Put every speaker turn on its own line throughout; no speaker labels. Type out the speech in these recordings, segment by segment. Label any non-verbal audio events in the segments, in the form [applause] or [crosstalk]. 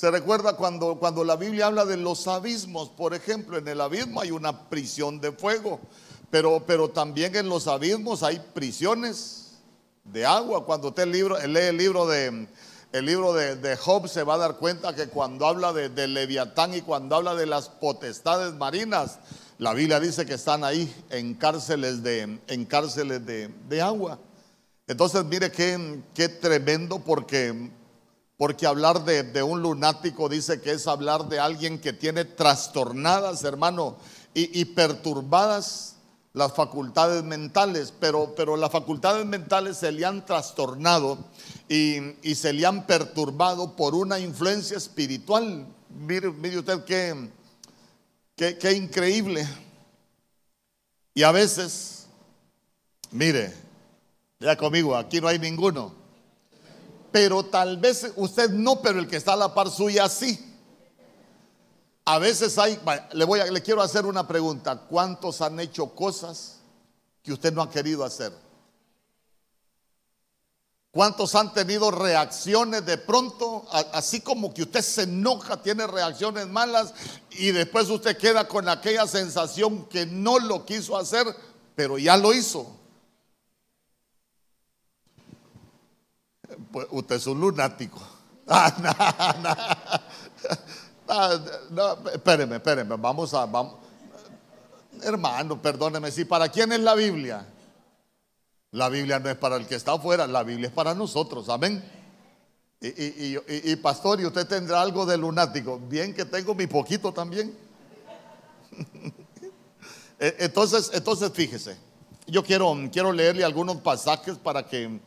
Se recuerda cuando, cuando la Biblia habla de los abismos, por ejemplo, en el abismo hay una prisión de fuego, pero, pero también en los abismos hay prisiones de agua. Cuando usted lee el libro de, el libro de, Job se va a dar cuenta que cuando habla de, Leviatán y cuando habla de las potestades marinas, la Biblia dice que están ahí en cárceles de, en cárceles de, agua. Entonces mire qué, qué tremendo porque, porque hablar de, un lunático dice que es hablar de alguien que tiene trastornadas, hermano, y, y perturbadas las facultades mentales, pero, pero las facultades mentales se le han trastornado y, se le han perturbado por una influencia espiritual. Mire, mire usted qué, qué, qué increíble. Y a veces, mire, ya conmigo, aquí no hay ninguno. Pero tal vez usted no, pero el que está a la par suya sí. A veces hay, le, voy a, le quiero hacer una pregunta. ¿Cuántos han hecho cosas que usted no ha querido hacer? ¿Cuántos han tenido reacciones de pronto, así como que usted se enoja, tiene reacciones malas y después usted queda con aquella sensación que no lo quiso hacer, pero ya lo hizo? Pues usted es un lunático. [laughs] Ah, Ah, no, espéreme, espéreme, vamos a. Hermano, perdóneme, si para quién es la Biblia? La Biblia no es para el que está afuera, la Biblia es para nosotros, amén. Y, pastor, ¿y usted tendrá algo de lunático? Bien que tengo mi poquito también. [laughs] E, entonces, entonces fíjese, yo quiero, quiero leerle algunos pasajes para que,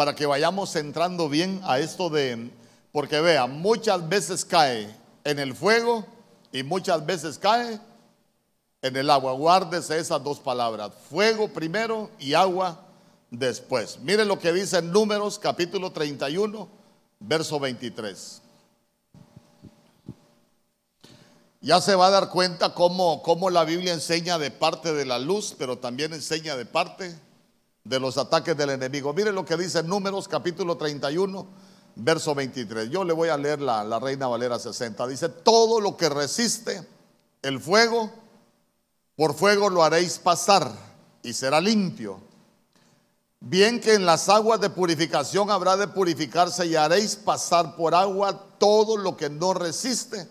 para que vayamos entrando bien a esto de, porque vea, muchas veces cae en el fuego y muchas veces cae en el agua. Guárdese esas dos palabras, fuego primero y agua después. Mire lo que dice en Números capítulo 31, verso 23. Ya se va a dar cuenta cómo, cómo la Biblia enseña de parte de la luz, pero también enseña de parte de los ataques del enemigo. Mire lo que dice Números capítulo 31, verso 23. Yo le voy a leer la, la Reina Valera 60. Dice, todo lo que resiste el fuego, por fuego lo haréis pasar y será limpio. Bien que en las aguas de purificación habrá de purificarse y haréis pasar por agua todo lo que no resiste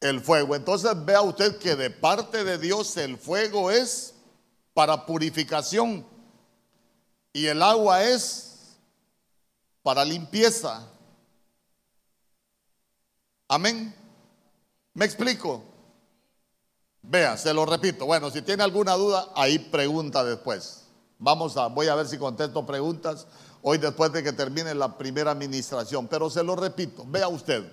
el fuego. Entonces vea usted que de parte de Dios el fuego es para purificación y el agua es para limpieza. Amén. ¿Me explico? Vea, se lo repito. Bueno, si tiene alguna duda, ahí pregunta después. Vamos a, voy a ver si contesto preguntas hoy después de que termine la primera administración. Pero se lo repito, vea usted.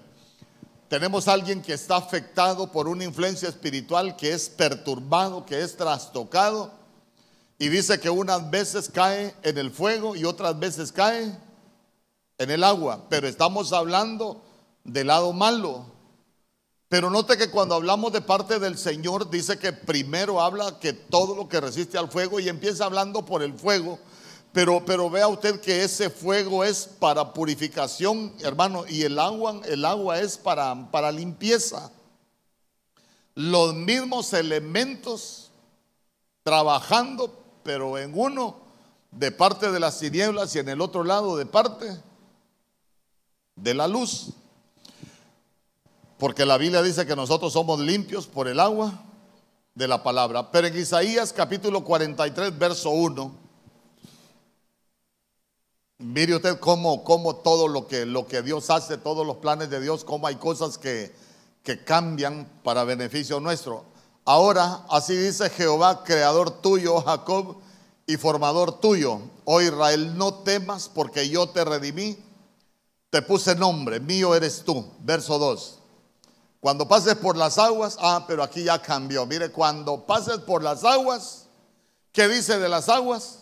Tenemos a alguien que está afectado por una influencia espiritual, que es perturbado, que es trastocado. Y dice que unas veces cae en el fuego y otras veces cae en el agua, pero estamos hablando del lado malo. Pero note que cuando hablamos de parte del Señor, dice que primero habla que todo lo que resiste al fuego y empieza hablando por el fuego. Pero, pero vea usted que ese fuego es para purificación, hermano, y el agua, el agua es para, para limpieza. Los mismos elementos trabajando, pero en uno de parte de las tinieblas y en el otro lado de parte de la luz. Porque la Biblia dice que nosotros somos limpios por el agua de la palabra. Pero en Isaías capítulo 43, verso 1, mire usted cómo, cómo todo lo que, lo que Dios hace, todos los planes de Dios, cómo hay cosas que, que cambian para beneficio nuestro. Ahora, así dice Jehová, creador tuyo, Jacob, y formador tuyo. Oh Israel, no temas porque yo te redimí te puse nombre, mío eres tú. Verso 2. Cuando pases por las aguas, ah, pero aquí ya cambió. Mire, cuando pases por las aguas, ¿qué dice de las aguas?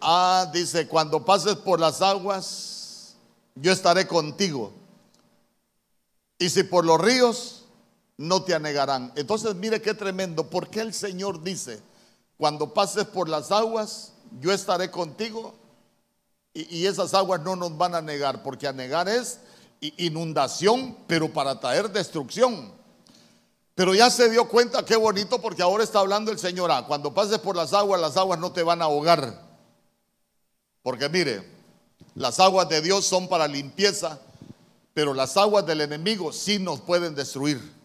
Ah, dice, cuando pases por las aguas, yo estaré contigo. Y si por los ríos, no te anegarán. Entonces, mire qué tremendo. porque el Señor dice, cuando pases por las aguas, yo estaré contigo y, esas aguas no nos van a negar, porque a negar es inundación, pero para traer destrucción. Pero ya se dio cuenta, qué bonito, porque ahora está hablando el Señor, ah, cuando pases por las aguas, las aguas no te van a ahogar. Porque mire, las aguas de Dios son para limpieza, pero las aguas del enemigo sí nos pueden destruir.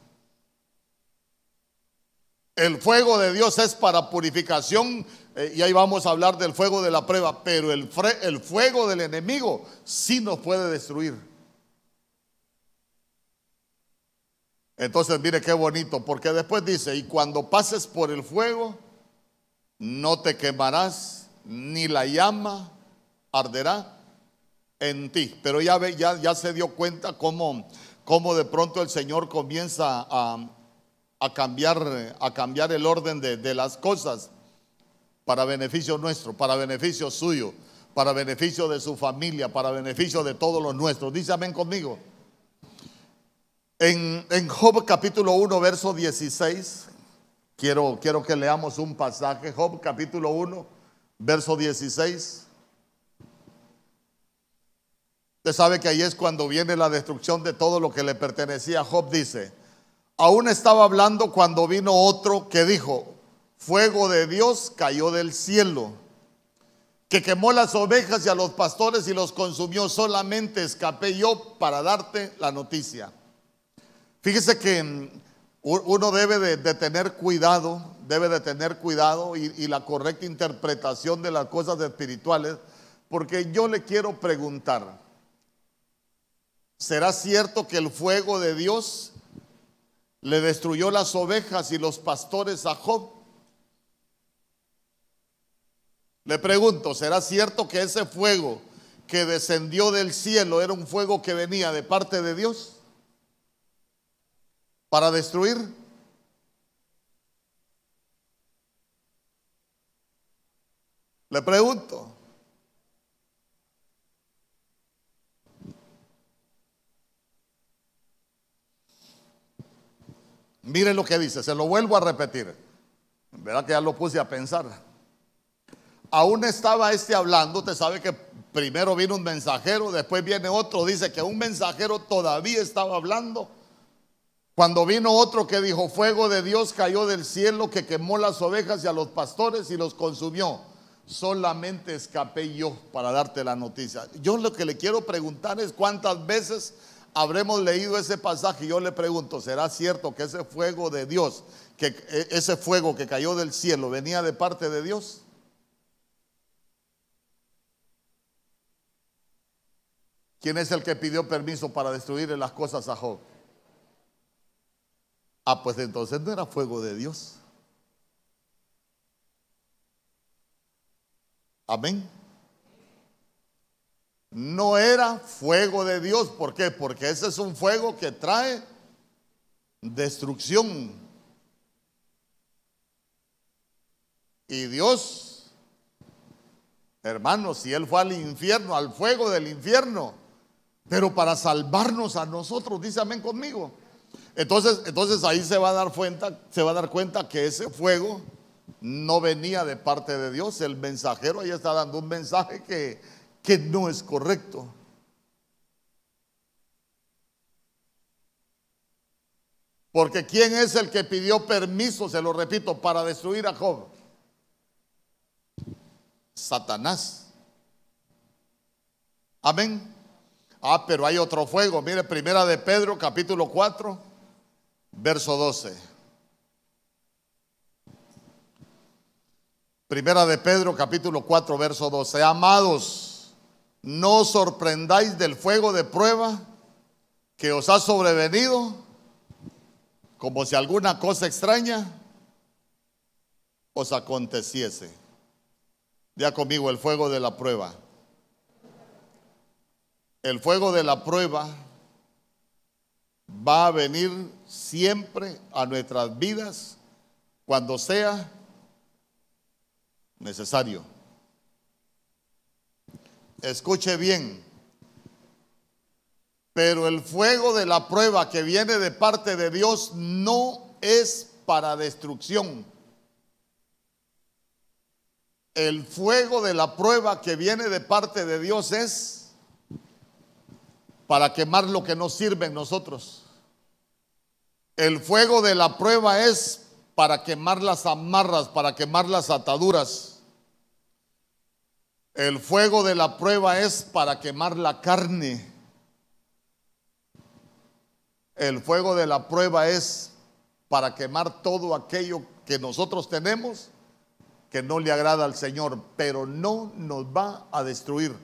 El fuego de Dios es para purificación eh, y ahí vamos a hablar del fuego de la prueba, pero el, fuego del enemigo sí nos puede destruir. Entonces mire qué bonito, porque después dice, y cuando pases por el fuego, no te quemarás, ni la llama arderá en ti. Pero ya, ya se dio cuenta cómo, cómo de pronto el Señor comienza a, a cambiar, a cambiar el orden de, las cosas para beneficio nuestro, para beneficio suyo, para beneficio de su familia, para beneficio de todos los nuestros. Dice amén conmigo. En, en Job capítulo 1, verso 16, quiero, quiero que leamos un pasaje. Job capítulo 1, verso 16. Usted sabe que ahí es cuando viene la destrucción de todo lo que le pertenecía a Job. Dice, Aún estaba hablando cuando vino otro que dijo, fuego de Dios cayó del cielo, que quemó las ovejas y a los pastores y los consumió. Solamente escapé yo para darte la noticia. Fíjese que mm, uno debe de, tener cuidado, debe de tener cuidado y, y la correcta interpretación de las cosas espirituales, porque yo le quiero preguntar, ¿será cierto que el fuego de Dios le destruyó las ovejas y los pastores a Job. Le pregunto, ¿será cierto que ese fuego que descendió del cielo era un fuego que venía de parte de Dios para destruir? Le pregunto. Mire lo que dice, se lo vuelvo a repetir. Verá que ya lo puse a pensar. Aún estaba este hablando, usted sabe que primero vino un mensajero, después viene otro, dice que un mensajero todavía estaba hablando. Cuando vino otro que dijo, fuego de Dios cayó del cielo que quemó las ovejas y a los pastores y los consumió. Solamente escapé yo para darte la noticia. Yo lo que le quiero preguntar es cuántas veces habremos leído ese pasaje y yo le pregunto, ¿será cierto que ese fuego de Dios, que e, ese fuego que cayó del cielo venía de parte de Dios? ¿Quién es el que pidió permiso para destruir las cosas a Job? Ah, pues entonces no era fuego de Dios. Amén no era fuego de Dios. ¿Por qué? Porque ese es un fuego que trae destrucción. Y Dios, hermanos, si Él fue al infierno, al fuego del infierno, pero para salvarnos a nosotros, dice amén conmigo. Entonces, entonces ahí se va a dar cuenta, se va a dar cuenta que ese fuego no venía de parte de Dios. El mensajero ahí está dando un mensaje que que no es correcto. Porque ¿quién es el que pidió permiso, se lo repito, para destruir a Job? Satanás. Amén. Ah, pero hay otro fuego. Mire, primera de Pedro, capítulo 4, verso 12. Primera de Pedro, capítulo 4, verso 12. Amados no os sorprendáis del fuego de prueba que os ha sobrevenido, como si alguna cosa extraña os aconteciese. Ya conmigo el fuego de la prueba. El fuego de la prueba va a venir siempre a nuestras vidas cuando sea necesario. Escuche bien. Pero el fuego de la prueba que viene de parte de Dios no es para destrucción. El fuego de la prueba que viene de parte de Dios es para quemar lo que no sirve en nosotros. El fuego de la prueba es para quemar las amarras, para quemar las ataduras. El fuego de la prueba es para quemar la carne. El fuego de la prueba es para quemar todo aquello que nosotros tenemos que no le agrada al Señor, pero no nos va a destruir.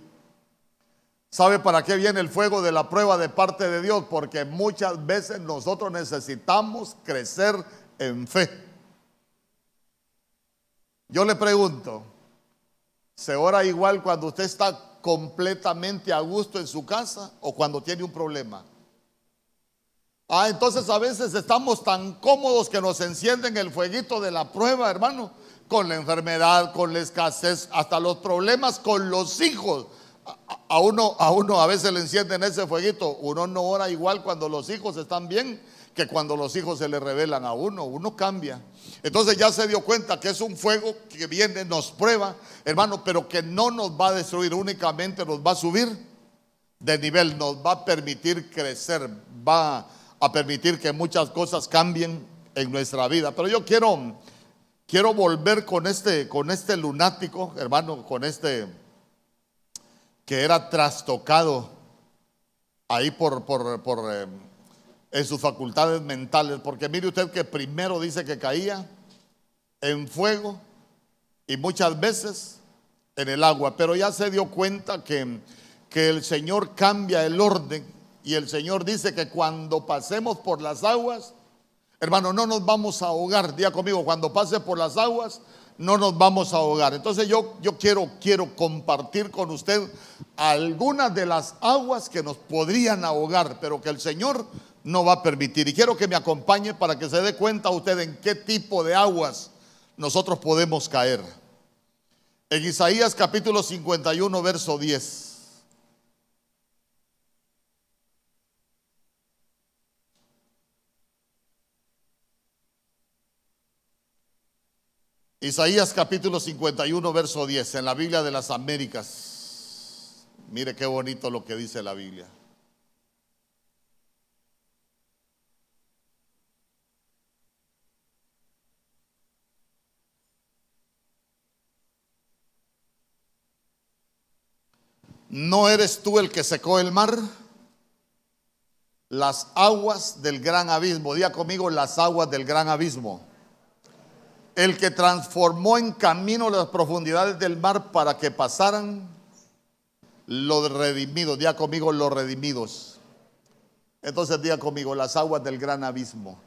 ¿Sabe para qué viene el fuego de la prueba de parte de Dios? Porque muchas veces nosotros necesitamos crecer en fe. Yo le pregunto, ¿se ora igual cuando usted está completamente a gusto en su casa o cuando tiene un problema? Ah, entonces a veces estamos tan cómodos que nos encienden el fueguito de la prueba, hermano, con la enfermedad, con la escasez, hasta los problemas con los hijos. A, uno, a uno a veces le encienden ese fueguito. Uno no ora igual cuando los hijos están bien que cuando los hijos se le revelan a uno. Uno cambia. Entonces ya se dio cuenta que es un fuego que viene, nos prueba, hermano, pero que no nos va a destruir, únicamente nos va a subir de nivel, nos va a permitir crecer, va a permitir que muchas cosas cambien en nuestra vida. Pero yo quiero, quiero volver con este, con este lunático, hermano, con este que era trastocado ahí por, por, por eh, en sus facultades mentales, porque mire usted que primero dice que caía en fuego y muchas veces en el agua, pero ya se dio cuenta que, que el Señor cambia el orden y el Señor dice que cuando pasemos por las aguas, hermano, no nos vamos a ahogar. Día conmigo, cuando pase por las aguas, no nos vamos a ahogar. Entonces yo, yo quiero, quiero compartir con usted algunas de las aguas que nos podrían ahogar, pero que el Señor no va a permitir. Y quiero que me acompañe para que se dé cuenta usted en qué tipo de aguas nosotros podemos caer. En Isaías capítulo 51, verso 10. Isaías capítulo 51, verso 10, en la Biblia de las Américas. Mire qué bonito lo que dice la Biblia. ¿No eres tú el que secó el mar? Las aguas del gran abismo. Día conmigo las aguas del gran abismo el que transformó en camino las profundidades del mar para que pasaran los redimidos. Día conmigo los redimidos. Entonces día conmigo las aguas del gran abismo.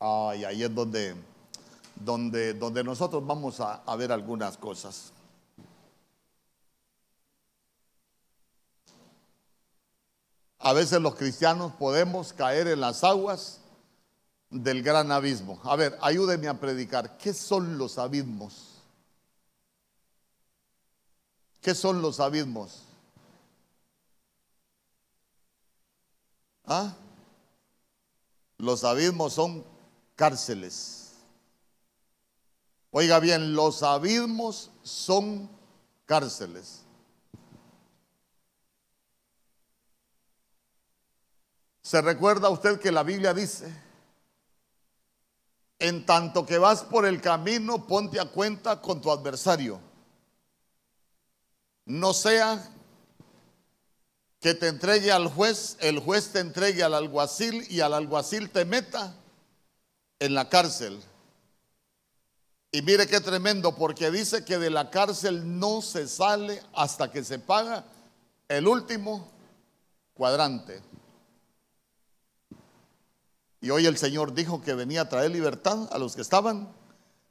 Ay, ahí es donde, donde, donde nosotros vamos a, a ver algunas cosas. A veces los cristianos podemos caer en las aguas del gran abismo. A ver, ayúdeme a predicar. ¿Qué son los abismos? ¿Qué son los abismos? ¿Ah? Los abismos son cárceles. Oiga bien, los abismos son cárceles. ¿Se recuerda usted que la Biblia dice en tanto que vas por el camino, ponte a cuenta con tu adversario. No sea que te entregue al juez, el juez te entregue al alguacil y al alguacil te meta en la cárcel. Y mire qué tremendo, porque dice que de la cárcel no se sale hasta que se paga el último cuadrante. Y hoy el Señor dijo que venía a traer libertad a los que estaban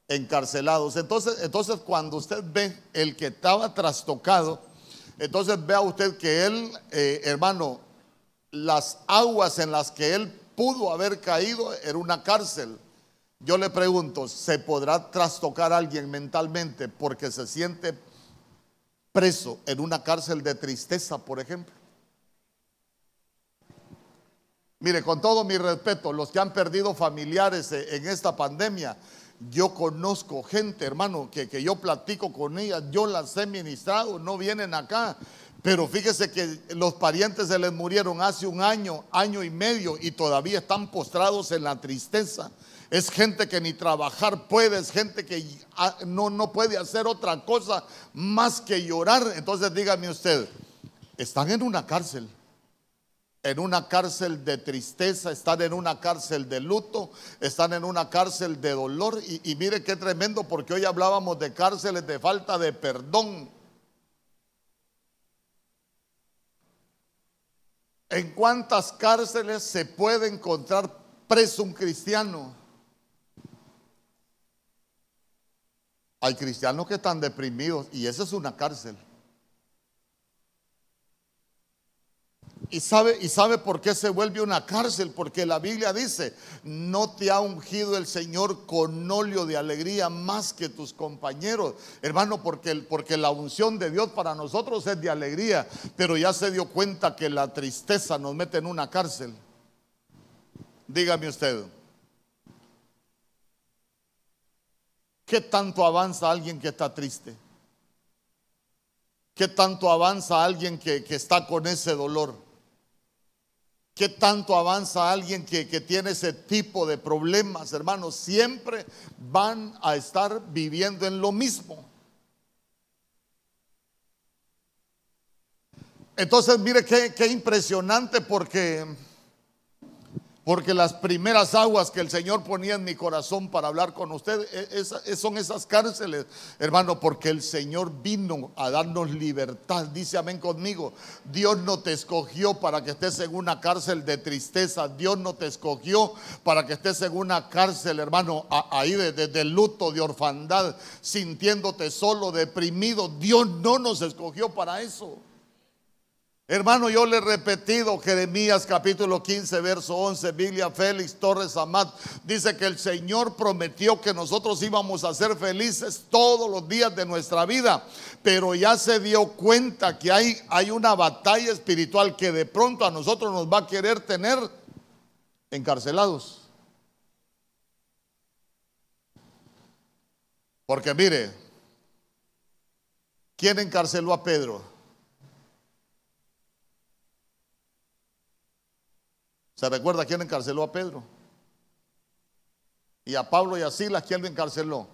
encarcelados. Entonces, entonces cuando usted ve el que estaba trastocado, entonces vea usted que él, eh, hermano, las aguas en las que él pudo haber caído era una cárcel. Yo le pregunto, ¿se podrá trastocar a alguien mentalmente porque se siente preso en una cárcel de tristeza, por ejemplo? Mire, con todo mi respeto, los que han perdido familiares e, en esta pandemia, yo conozco gente, hermano, que, que yo platico con ellas, yo las he ministrado, no vienen acá, Pero fíjese que los parientes se les murieron hace un año, año y medio y todavía están postrados en la tristeza. Es gente que ni trabajar puede, es gente que no, no puede hacer otra cosa más que llorar. Entonces dígame usted, están en una cárcel en una cárcel de tristeza, están en una cárcel de luto, están en una cárcel de dolor. Y, mire qué tremendo, porque hoy hablábamos de cárceles de falta de perdón. ¿En cuántas cárceles se puede encontrar preso un cristiano? Hay cristianos que están deprimidos y esa es una cárcel. ¿Y sabe, ¿Y sabe por qué se vuelve una cárcel? Porque la Biblia dice, no te ha ungido el Señor con óleo de alegría más que tus compañeros. Hermano, porque, porque la unción de Dios para nosotros es de alegría, pero ya se dio cuenta que la tristeza nos mete en una cárcel. Dígame usted, ¿qué tanto avanza alguien que está triste? ¿Qué tanto avanza alguien que, que está con ese dolor? ¿Qué tanto avanza alguien que, tiene ese tipo de problemas, hermanos? Siempre van a estar viviendo en lo mismo. Entonces, mire qué, qué impresionante porque porque las primeras aguas que el Señor ponía en mi corazón para hablar con usted e, son esas cárceles, hermano, porque el Señor vino a darnos libertad. Dice amén conmigo. Dios no te escogió para que estés en una cárcel de tristeza. Dios no te escogió para que estés en una cárcel, hermano, ahí de, de luto, de orfandad, sintiéndote solo, deprimido. Dios no nos escogió para eso. Hermano, yo le he repetido Jeremías capítulo 15, verso 11, Biblia Félix Torres Amat, dice que el Señor prometió que nosotros íbamos a ser felices todos los días de nuestra vida, pero ya se dio cuenta que hay, hay una batalla espiritual que de pronto a nosotros nos va a querer tener encarcelados. Porque mire, ¿quién encarceló a Pedro? ¿Se recuerda quién encarceló a Pedro? Y a Pablo y a Silas, ¿quién lo encarceló?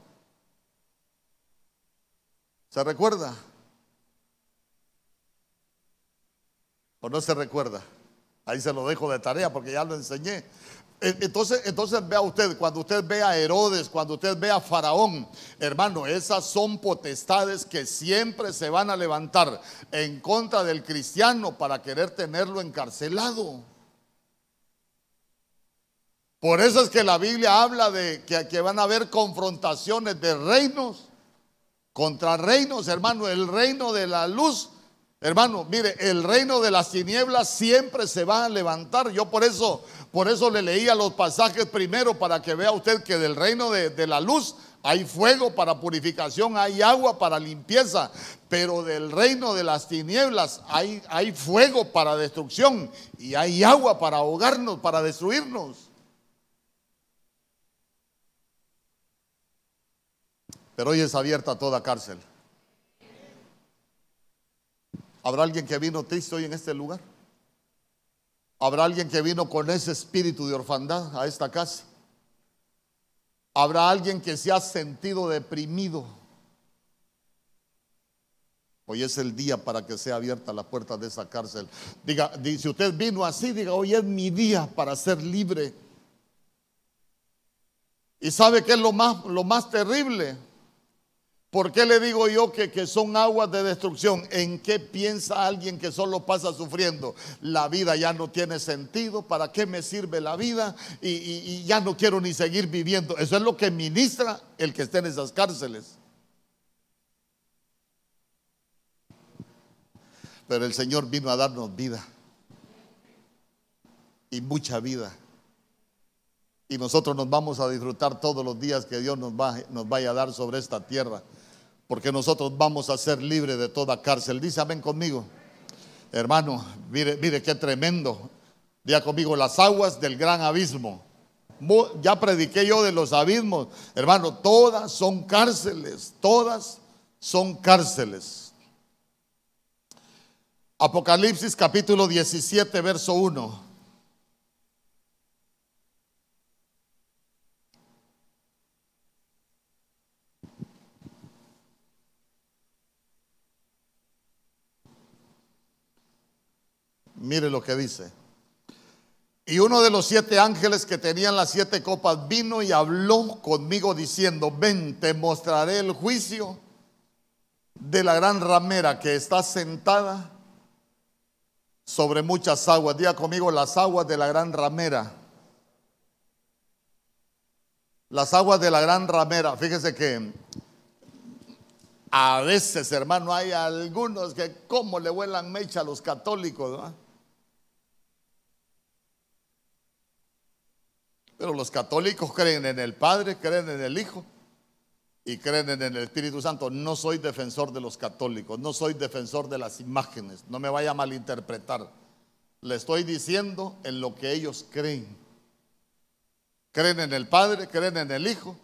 ¿Se recuerda? ¿O no se recuerda? Ahí se lo dejo de tarea porque ya lo enseñé. Entonces, entonces vea usted, cuando usted ve a Herodes, cuando usted ve a Faraón, hermano, esas son potestades que siempre se van a levantar en contra del cristiano para querer tenerlo encarcelado. Por eso es que la Biblia habla de que, van a haber confrontaciones de reinos contra reinos, hermano. El reino de la luz, hermano, mire, el reino de las tinieblas siempre se va a levantar. Yo por eso, por eso le leía los pasajes primero para que vea usted que del reino de, de la luz hay fuego para purificación, hay agua para limpieza, pero del reino de las tinieblas hay, hay fuego para destrucción y hay agua para ahogarnos, para destruirnos. Pero hoy es abierta toda cárcel. ¿Habrá alguien que vino triste hoy en este lugar? ¿Habrá alguien que vino con ese espíritu de orfandad a esta casa? ¿Habrá alguien que se ha sentido deprimido? Hoy es el día para que sea abierta la puerta de esa cárcel. Diga, si usted vino así, diga, hoy es mi día para ser libre. ¿Y sabe qué es lo más, lo más terrible? ¿Por qué le digo yo que, son aguas de destrucción? ¿En qué piensa alguien que solo pasa sufriendo? La vida ya no tiene sentido. ¿Para qué me sirve la vida? Y, y ya no quiero ni seguir viviendo. Eso es lo que ministra el que esté en esas cárceles. Pero el Señor vino a darnos vida. Y mucha vida. Y nosotros nos vamos a disfrutar todos los días que Dios nos, va, nos vaya a dar sobre esta tierra porque nosotros vamos a ser libres de toda cárcel. Dice, ven conmigo. Hermano, mire, mire qué tremendo. Diga conmigo, las aguas del gran abismo. Ya prediqué yo de los abismos. Hermano, todas son cárceles, todas son cárceles. Apocalipsis capítulo 17, verso 1. Mire lo que dice. Y uno de los siete ángeles que tenían las siete copas vino y habló conmigo diciendo, ven, te mostraré el juicio de la gran ramera que está sentada sobre muchas aguas. Diga conmigo las aguas de la gran ramera. Las aguas de la gran ramera. Fíjese que a veces, hermano, hay algunos que como le vuelan mecha a los católicos. ¿no? Pero los católicos creen en el Padre, creen en el Hijo y creen en el Espíritu Santo. No soy defensor de los católicos, no soy defensor de las imágenes, no me vaya a malinterpretar. Le estoy diciendo en lo que ellos creen. Creen en el Padre, creen en el Hijo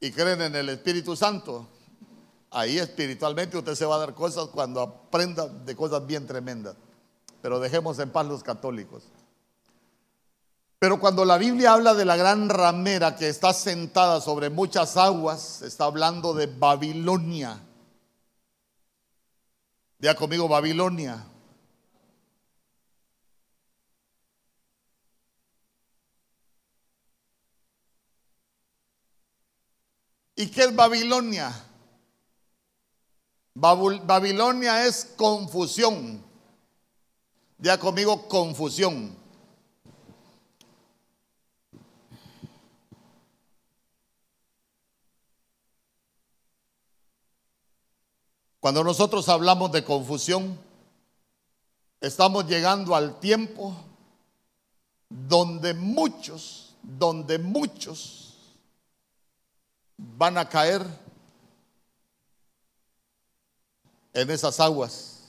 y creen en el Espíritu Santo. Ahí espiritualmente usted se va a dar cosas cuando aprenda de cosas bien tremendas. Pero dejemos en paz los católicos. Pero cuando la Biblia habla de la gran ramera que está sentada sobre muchas aguas, está hablando de Babilonia. Diga conmigo Babilonia. ¿Y qué es Babilonia? Babilonia es confusión. Diga conmigo confusión. Cuando nosotros hablamos de confusión, estamos llegando al tiempo donde muchos, donde muchos van a caer en esas aguas.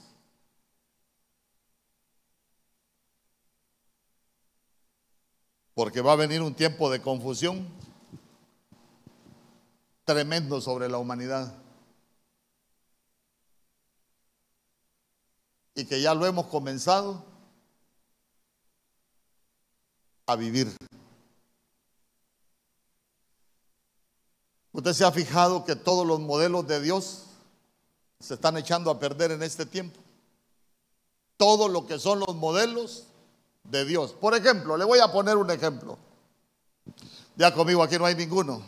Porque va a venir un tiempo de confusión tremendo sobre la humanidad. Y que ya lo hemos comenzado a vivir. Usted se ha fijado que todos los modelos de Dios se están echando a perder en este tiempo. Todo lo que son los modelos de Dios. Por ejemplo, le voy a poner un ejemplo. Ya conmigo aquí no hay ninguno.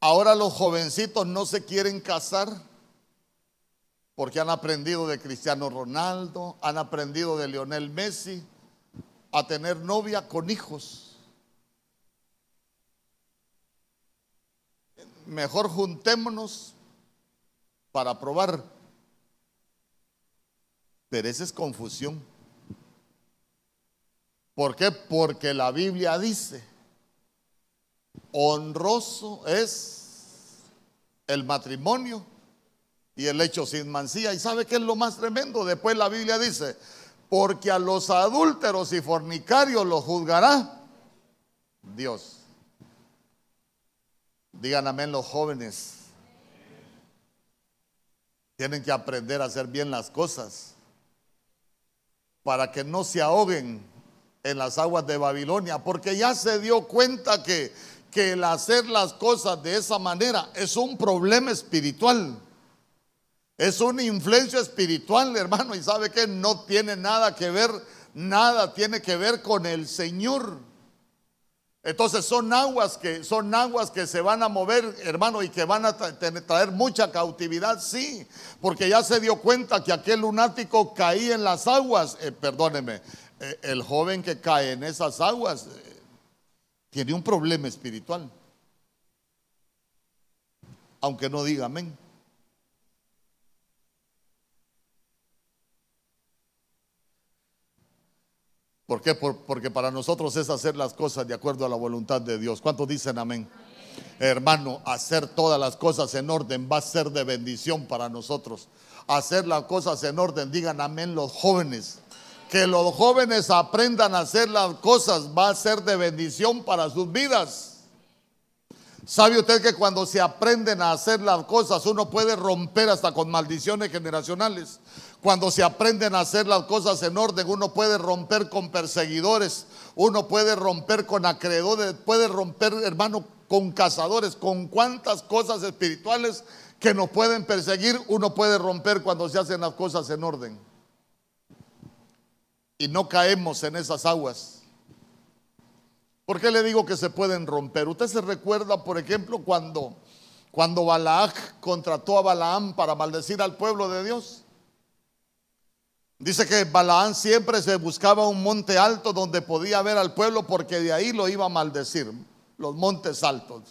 Ahora los jovencitos no se quieren casar porque han aprendido de Cristiano Ronaldo, han aprendido de Lionel Messi a tener novia con hijos. Mejor juntémonos para probar. Pero esa es confusión. ¿Por qué? Porque la Biblia dice, honroso es el matrimonio y el hecho sin mancilla. ¿Y sabe qué es lo más tremendo? Después la Biblia dice, porque a los adúlteros y fornicarios los juzgará Dios. Digan amén los jóvenes. Tienen que aprender a hacer bien las cosas para que no se ahoguen en las aguas de Babilonia, porque ya se dio cuenta que, que el hacer las cosas de esa manera es un problema espiritual. Es una influencia espiritual, hermano, y sabe que no tiene nada que ver, nada tiene que ver con el Señor. Entonces son aguas que son aguas que se van a mover, hermano, y que van a traer mucha cautividad, sí, porque ya se dio cuenta que aquel lunático caía en las aguas, eh, perdóneme, eh, el joven que cae en esas aguas eh, tiene un problema espiritual, aunque no diga amén. ¿Por qué? porque para nosotros es hacer las cosas de acuerdo a la voluntad de Dios. ¿Cuántos dicen amén? Hermano, hacer todas las cosas en orden va a ser de bendición para nosotros. Hacer las cosas en orden, digan amén los jóvenes. Que los jóvenes aprendan a hacer las cosas va a ser de bendición para sus vidas. ¿Sabe usted que cuando se aprenden a hacer las cosas uno puede romper hasta con maldiciones generacionales? Cuando se aprenden a hacer las cosas en orden, uno puede romper con perseguidores, uno puede romper con acreedores, puede romper, hermano, con cazadores, con cuantas cosas espirituales que nos pueden perseguir, uno puede romper cuando se hacen las cosas en orden. Y no caemos en esas aguas. ¿Por qué le digo que se pueden romper? Usted se recuerda, por ejemplo, cuando, cuando contrató a Balaam para maldecir al pueblo de Dios. Dice que Balaam siempre se buscaba un monte alto donde podía ver al pueblo porque de ahí lo iba a maldecir, los montes altos.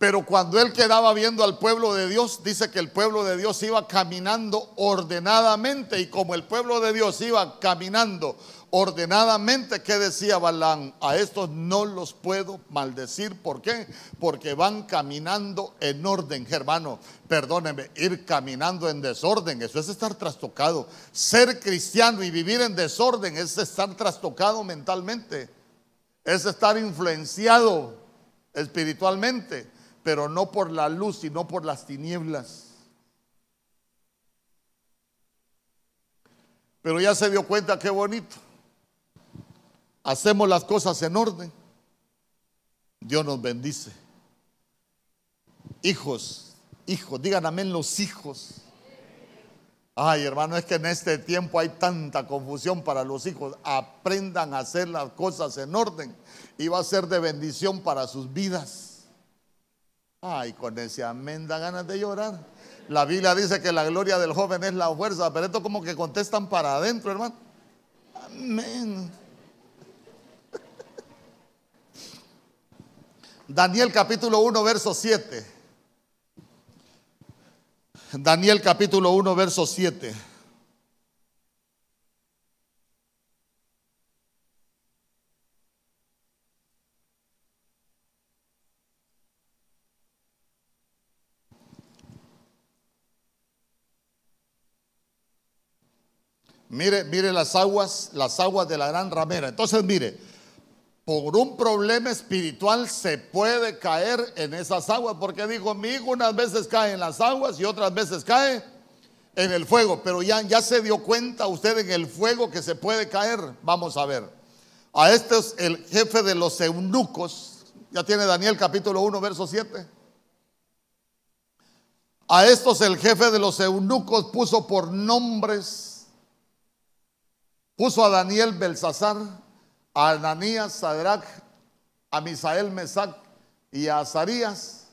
Pero cuando él quedaba viendo al pueblo de Dios, dice que el pueblo de Dios iba caminando ordenadamente. Y como el pueblo de Dios iba caminando ordenadamente, ¿qué decía Balán? A estos no los puedo maldecir. ¿Por qué? Porque van caminando en orden, hermano. Perdóneme, ir caminando en desorden, eso es estar trastocado. Ser cristiano y vivir en desorden es estar trastocado mentalmente. Es estar influenciado espiritualmente pero no por la luz, sino por las tinieblas. Pero ya se dio cuenta qué bonito. Hacemos las cosas en orden. Dios nos bendice. Hijos, hijos, digan amén los hijos. Ay, hermano, es que en este tiempo hay tanta confusión para los hijos. Aprendan a hacer las cosas en orden y va a ser de bendición para sus vidas. Ay, con ese amén da ganas de llorar. La Biblia dice que la gloria del joven es la fuerza, pero esto como que contestan para adentro, hermano. Amén. Daniel capítulo 1, verso 7. Daniel capítulo 1, verso 7. Mire, mire las aguas, las aguas de la gran ramera. Entonces, mire, por un problema espiritual se puede caer en esas aguas, porque dijo, mi hijo unas veces cae en las aguas y otras veces cae en el fuego, pero ya, ya se dio cuenta usted en el fuego que se puede caer. Vamos a ver. A este es el jefe de los eunucos, ya tiene Daniel capítulo 1, verso 7. A estos el jefe de los eunucos puso por nombres Puso a Daniel Belsasar, a Ananías, Sadrach, a Misael Mesac y a Azarías,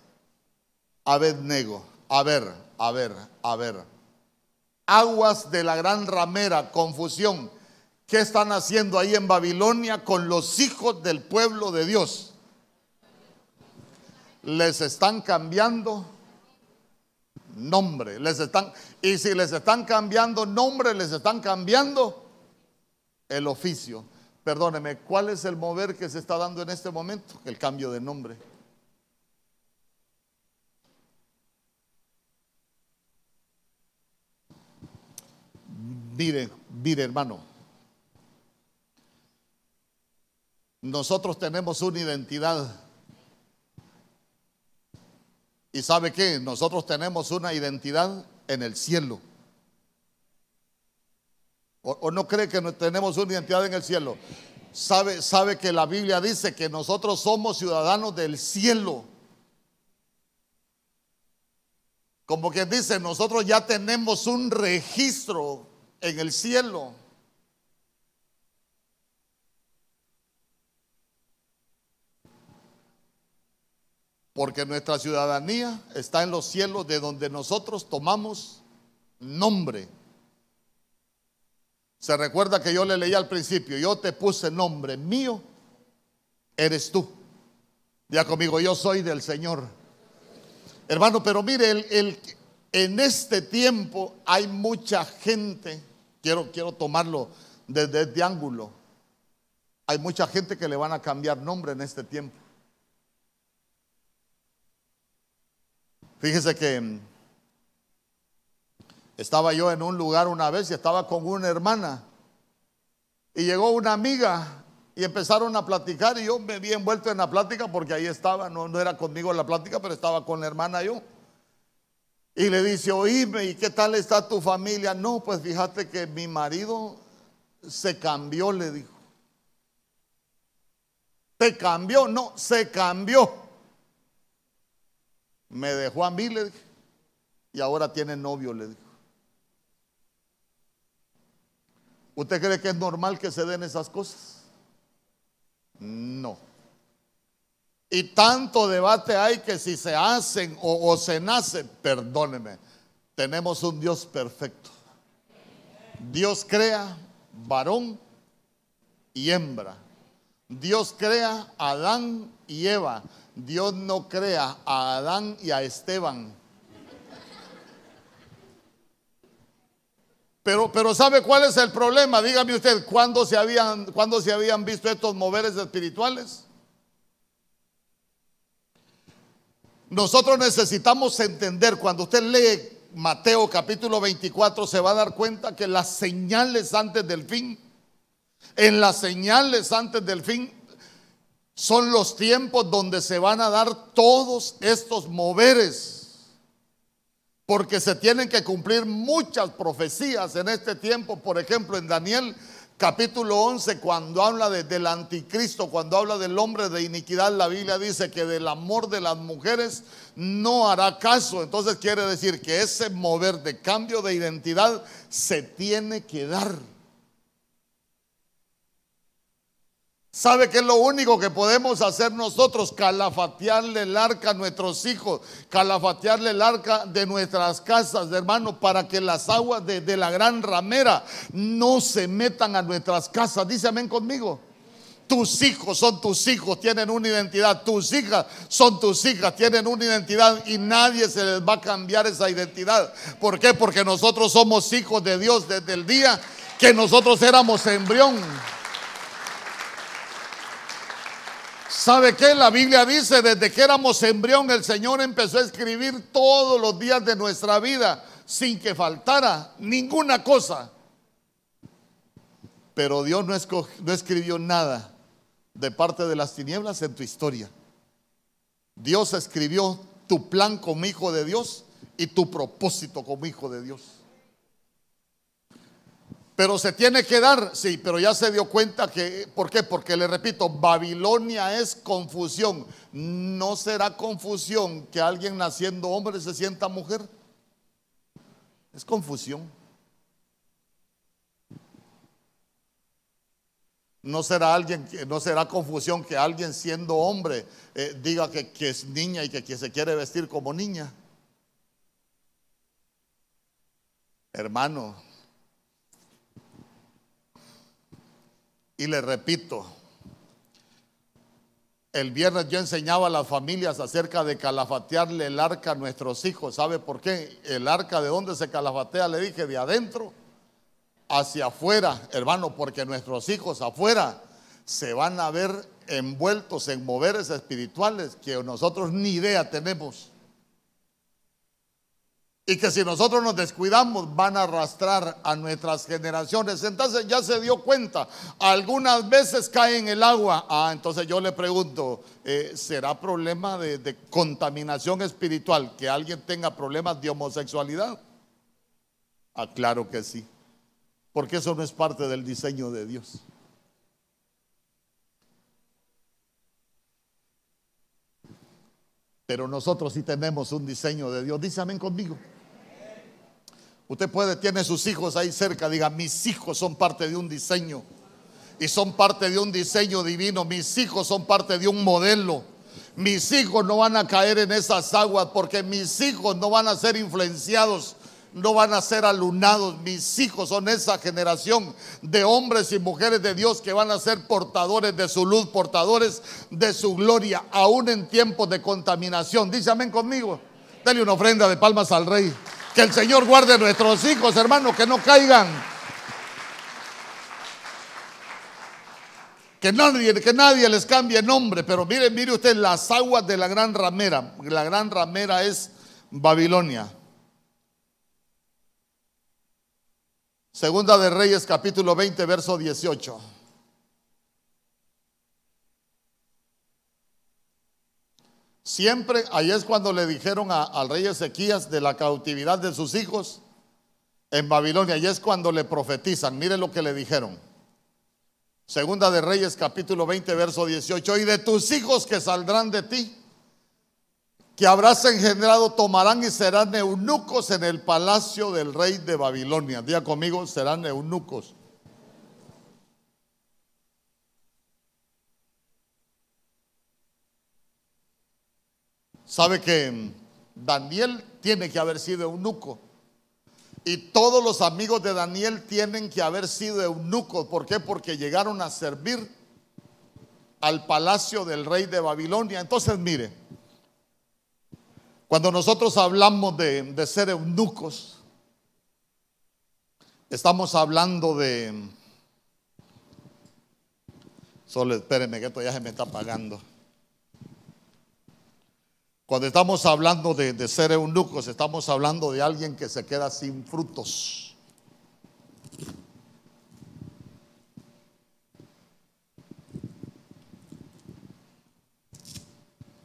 Abednego. A ver, a ver, a ver. Aguas de la gran ramera, confusión. ¿Qué están haciendo ahí en Babilonia con los hijos del pueblo de Dios? Les están cambiando nombre, les están y si les están cambiando nombre, les están cambiando el oficio. Perdóneme, ¿cuál es el mover que se está dando en este momento? El cambio de nombre. Mire, mire hermano, nosotros tenemos una identidad. ¿Y sabe qué? Nosotros tenemos una identidad en el cielo. ¿O, no cree que tenemos una identidad en el cielo? Sabe, sabe que la Biblia dice que nosotros somos ciudadanos del cielo. Como que dice, nosotros ya tenemos un registro en el cielo. Porque nuestra ciudadanía está en los cielos de donde nosotros tomamos nombre. Se recuerda que yo le leí al principio, yo te puse nombre mío, eres tú. Ya conmigo, yo soy del Señor. Hermano, pero mire, en este tiempo hay mucha gente, quiero, quiero tomarlo desde este ángulo, hay mucha gente que le van a cambiar nombre en este tiempo. Fíjese que estaba yo en un lugar una vez y estaba con una hermana. Y llegó una amiga Y empezaron a platicar y yo me vi envuelto en la plática porque ahí estaba, no, no era conmigo la plática, pero estaba con la hermana yo. Y le dice, oíme, ¿y qué tal está tu familia? No, pues fíjate que mi marido se cambió, le dijo. ¿Se cambió? No, se cambió. Me dejó a mí, le dije. Y ahora tiene novio, le dijo. ¿Usted cree que es normal que se den esas cosas? No. Y tanto debate hay que si se hacen o, se nacen, perdóneme, tenemos un Dios perfecto. Dios crea varón y hembra. Dios crea a Adán y Eva. Dios no crea a Adán y a Esteban. Pero, pero ¿sabe cuál es el problema? Dígame usted, ¿cuándo se habían, ¿cuándo se habían visto estos moveres espirituales? Nosotros necesitamos entender, cuando usted lee Mateo capítulo 24, se va a dar cuenta que las señales antes del fin, en las señales antes del fin, son los tiempos donde se van a dar todos estos moveres. Porque se tienen que cumplir muchas profecías en este tiempo. Por ejemplo, en Daniel capítulo 11, cuando habla del anticristo, cuando habla del hombre de iniquidad, la Biblia dice que del amor de las mujeres no hará caso. Entonces quiere decir que ese mover de cambio de identidad se tiene que dar. ¿Sabe qué es lo único que podemos hacer nosotros? Calafatearle el arca a nuestros hijos, calafatearle el arca de nuestras casas, hermano, para que las aguas de, la gran ramera no se metan a nuestras casas. Dice amén conmigo. Tus hijos son tus hijos, tienen una identidad. Tus hijas son tus hijas, tienen una identidad y nadie se les va a cambiar esa identidad. ¿Por qué? Porque nosotros somos hijos de Dios desde el día que nosotros éramos embrión. ¿Sabe qué? La Biblia dice, desde que éramos embrión, el Señor empezó a escribir todos los días de nuestra vida sin que faltara ninguna cosa. Pero Dios no, no escribió nada de parte de las tinieblas en tu historia. Dios escribió tu plan como hijo de Dios y tu propósito como hijo de Dios. Pero se tiene que dar, sí, pero ya se dio cuenta que, ¿por qué? Porque le repito, Babilonia es confusión. ¿No será confusión que alguien naciendo hombre se sienta mujer? Es confusión. No será alguien, no será confusión que alguien siendo hombre eh, diga que, es niña y que, que se quiere vestir como niña. Hermano, Y le repito, el viernes yo enseñaba a las familias acerca de calafatearle el arca a nuestros hijos. ¿Sabe por qué? El arca de dónde se calafatea, le dije, de adentro hacia afuera, hermano, porque nuestros hijos afuera se van a ver envueltos en moveres espirituales que nosotros ni idea tenemos. Y que si nosotros nos descuidamos van a arrastrar a nuestras generaciones. Entonces ya se dio cuenta, algunas veces cae en el agua. Ah, entonces yo le pregunto, eh, ¿será problema de, contaminación espiritual que alguien tenga problemas de homosexualidad? Ah, claro que sí, porque eso no es parte del diseño de Dios. Pero nosotros sí tenemos un diseño de Dios. Amén conmigo. Usted puede, tiene sus hijos ahí cerca, diga, mis hijos son parte de un diseño y son parte de un diseño divino, mis hijos son parte de un modelo. Mis hijos no van a caer en esas aguas porque mis hijos no van a ser influenciados, no van a ser alunados. Mis hijos son esa generación de hombres y mujeres de Dios que van a ser portadores de su luz, portadores de su gloria, aún en tiempos de contaminación. Dice amén conmigo. Dale una ofrenda de palmas al rey. Que el Señor guarde a nuestros hijos, hermanos, que no caigan. Que nadie, que nadie les cambie nombre, pero mire, mire usted las aguas de la gran ramera. La gran ramera es Babilonia. Segunda de Reyes capítulo 20, verso 18. Siempre, ahí es cuando le dijeron al rey Ezequías de la cautividad de sus hijos en Babilonia, ahí es cuando le profetizan. Mire lo que le dijeron. Segunda de Reyes capítulo 20, verso 18. Y de tus hijos que saldrán de ti, que habrás engendrado, tomarán y serán eunucos en el palacio del rey de Babilonia. Día conmigo, serán eunucos. Sabe que Daniel tiene que haber sido eunuco. Y todos los amigos de Daniel tienen que haber sido eunucos. ¿Por qué? Porque llegaron a servir al palacio del rey de Babilonia. Entonces, mire, cuando nosotros hablamos de, de ser eunucos, estamos hablando de... Solo espérenme que esto ya se me está apagando. Cuando estamos hablando de, ser eunucos, estamos hablando de alguien que se queda sin frutos.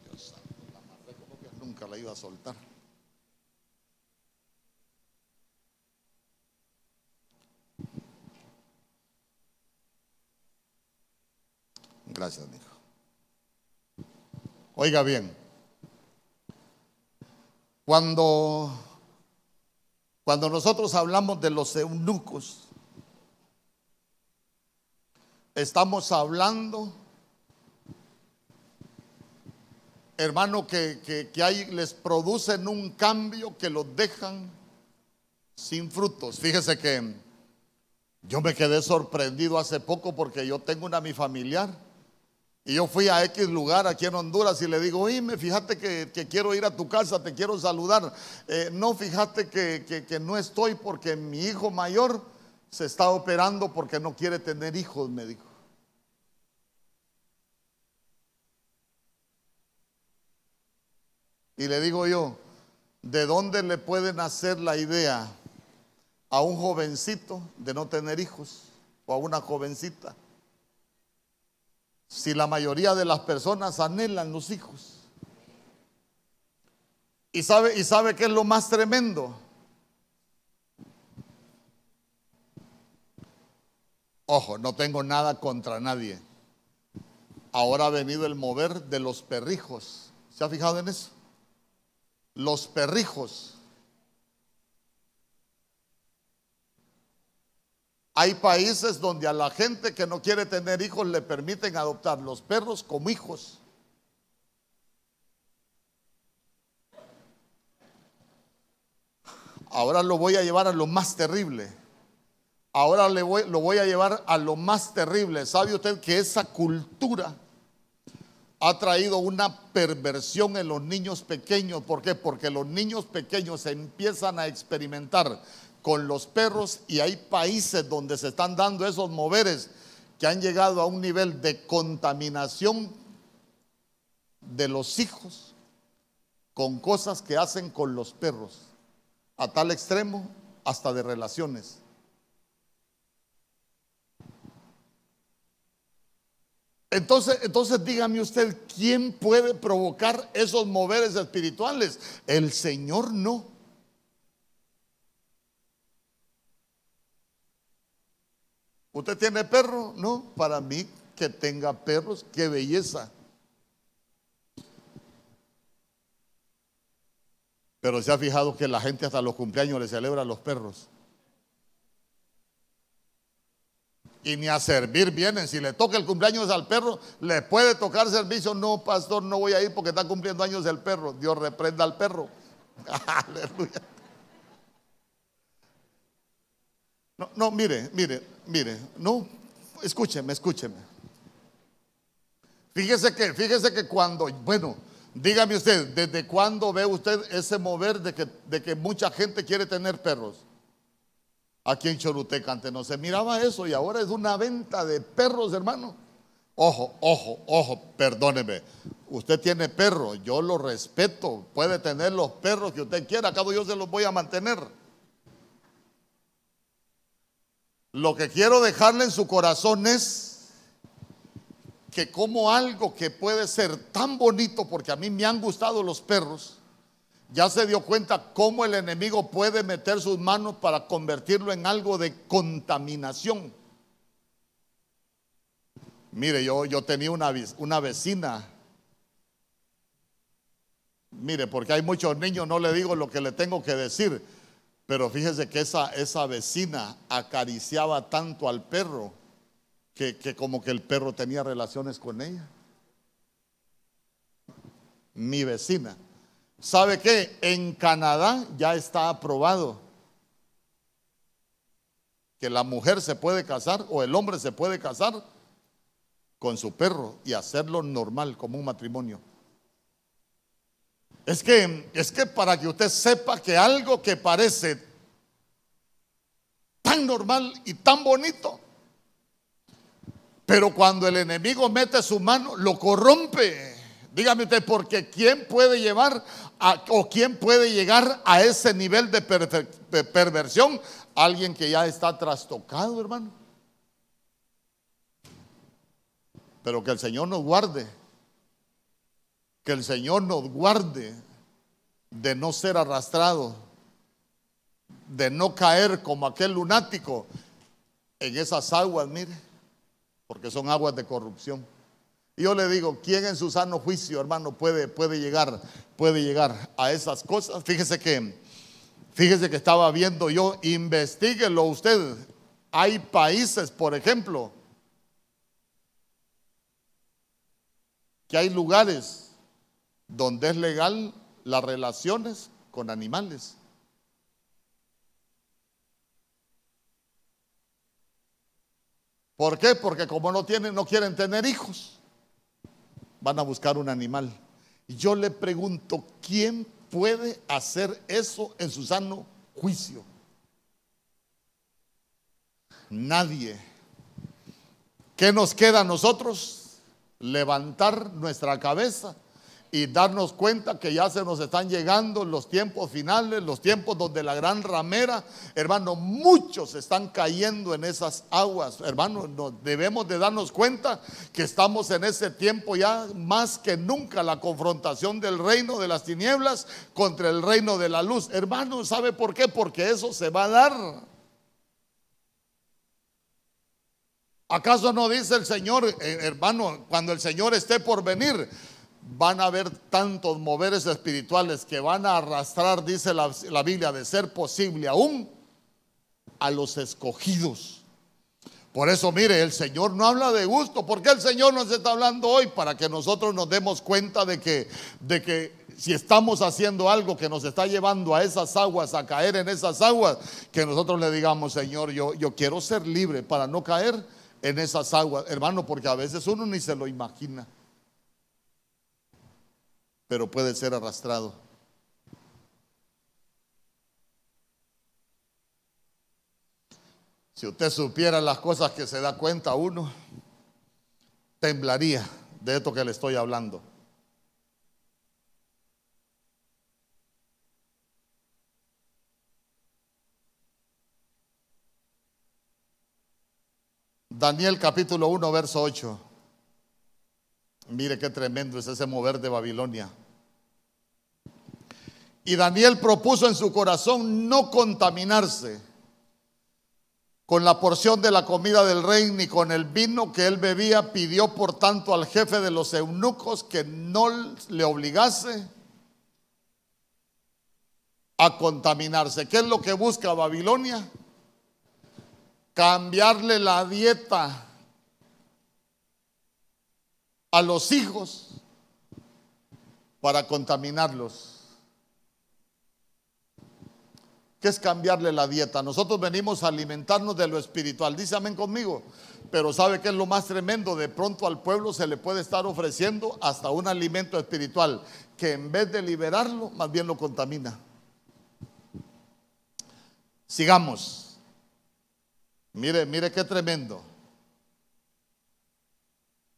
Dios santo, la como que nunca la iba a soltar. Gracias, hijo. Oiga bien. Cuando, cuando nosotros hablamos de los eunucos, estamos hablando, hermano, que, que, hay, les producen un cambio que los dejan sin frutos. Fíjese que yo me quedé sorprendido hace poco porque yo tengo una mi familiar y yo fui a X lugar aquí en Honduras y le digo, oye, fíjate que, quiero ir a tu casa, te quiero saludar. Eh, no, fíjate que, que, no estoy porque mi hijo mayor se está operando porque no quiere tener hijos, me dijo. Y le digo yo, ¿de dónde le pueden hacer la idea a un jovencito de no tener hijos o a una jovencita? Si la mayoría de las personas anhelan los hijos? ¿Y sabe, y sabe qué es lo más tremendo? Ojo, no tengo nada contra nadie. Ahora ha venido el mover de los perrijos. ¿Se ha fijado en eso? Los perrijos. Hay países donde a la gente que no quiere tener hijos le permiten adoptar los perros como hijos. Ahora lo voy a llevar a lo más terrible. Ahora lo voy a llevar a lo más terrible. ¿Sabe usted que esa cultura ha traído una perversión en los niños pequeños? ¿Por qué? Porque los niños pequeños empiezan a experimentar con los perros y hay países donde se están dando esos moveres que han llegado a un nivel de contaminación de los hijos con cosas que hacen con los perros, a tal extremo hasta de relaciones. Entonces, entonces dígame usted, ¿quién puede provocar esos moveres espirituales? El Señor no. ¿Usted tiene perro? No, para mí que tenga perros, qué belleza. Pero se ha fijado que la gente hasta los cumpleaños le celebra a los perros. Y ni a servir vienen. Si le toca el cumpleaños al perro, le puede tocar servicio. No, pastor, no voy a ir porque está cumpliendo años el perro. Dios reprenda al perro. [laughs] Aleluya. No, no, mire, mire, mire, no, escúcheme, escúcheme. Fíjese que, fíjese que cuando, bueno, dígame usted, ¿desde cuándo ve usted ese mover de que, de que mucha gente quiere tener perros? Aquí en Choluteca antes no se miraba eso y ahora es una venta de perros, hermano. Ojo, ojo, ojo, perdóneme. Usted tiene perro, yo lo respeto, puede tener los perros que usted quiera, acabo yo se los voy a mantener. Lo que quiero dejarle en su corazón es que como algo que puede ser tan bonito, porque a mí me han gustado los perros, ya se dio cuenta cómo el enemigo puede meter sus manos para convertirlo en algo de contaminación. Mire, yo, yo tenía una, una vecina. Mire, porque hay muchos niños, no le digo lo que le tengo que decir, pero fíjese que esa, esa vecina acariciaba tanto al perro que, que como que el perro tenía relaciones con ella. Mi vecina. ¿Sabe qué? En Canadá ya está aprobado que la mujer se puede casar o el hombre se puede casar con su perro y hacerlo normal como un matrimonio. Es que es que para que usted sepa que algo que parece tan normal y tan bonito, pero cuando el enemigo mete su mano lo corrompe. Dígame usted, porque ¿quién puede llevar o quién puede llegar a ese nivel de, perversión? Alguien que ya está trastocado, hermano. Pero que el Señor nos guarde. Que el Señor nos guarde de no ser arrastrado, de no caer como aquel lunático en esas aguas, mire, porque son aguas de corrupción. Yo le digo, ¿quién en su sano juicio, hermano, puede, puede llegar, puede llegar a esas cosas? Fíjese que, fíjese que estaba viendo yo, investiguelo usted. Hay países, por ejemplo, que hay lugares donde es legal las relaciones con animales. ¿Por qué? Porque como no tienen, no quieren tener hijos van a buscar un animal. Y yo le pregunto, ¿quién puede hacer eso en su sano juicio? Nadie. ¿Qué nos queda a nosotros? Levantar nuestra cabeza y darnos cuenta que ya se nos están llegando los tiempos finales, los tiempos donde la gran ramera, hermano, muchos están cayendo en esas aguas, hermano, debemos de darnos cuenta que estamos en ese tiempo ya más que nunca la confrontación del reino de las tinieblas contra el reino de la luz. Hermano, ¿sabe por qué? Porque eso se va a dar. ¿Acaso no dice el Señor, eh, hermano, cuando el Señor esté por venir? Van a haber tantos moveres espirituales que van a arrastrar, dice la, Biblia, de ser posible aún a los escogidos. Por eso, mire, el Señor no habla de gusto. ¿Por qué el Señor nos está hablando hoy? Para que nosotros nos demos cuenta de que, de que si estamos haciendo algo que nos está llevando a esas aguas, a caer en esas aguas, que nosotros le digamos, Señor, yo, yo quiero ser libre para no caer en esas aguas. Hermano, porque a veces uno ni se lo imagina pero puede ser arrastrado. Si usted supiera las cosas que se da cuenta uno, temblaría de esto que le estoy hablando. Daniel capítulo 1, verso 8. Mire qué tremendo es ese mover de Babilonia. Y Daniel propuso en su corazón no contaminarse con la porción de la comida del rey ni con el vino que él bebía. Pidió por tanto al jefe de los eunucos que no le obligase a contaminarse. ¿Qué es lo que busca Babilonia? Cambiarle la dieta a los hijos para contaminarlos. ¿Qué es cambiarle la dieta? Nosotros venimos a alimentarnos de lo espiritual. Dice amén conmigo. Pero ¿sabe qué es lo más tremendo? De pronto al pueblo se le puede estar ofreciendo hasta un alimento espiritual que en vez de liberarlo, más bien lo contamina. Sigamos. Mire, mire qué tremendo.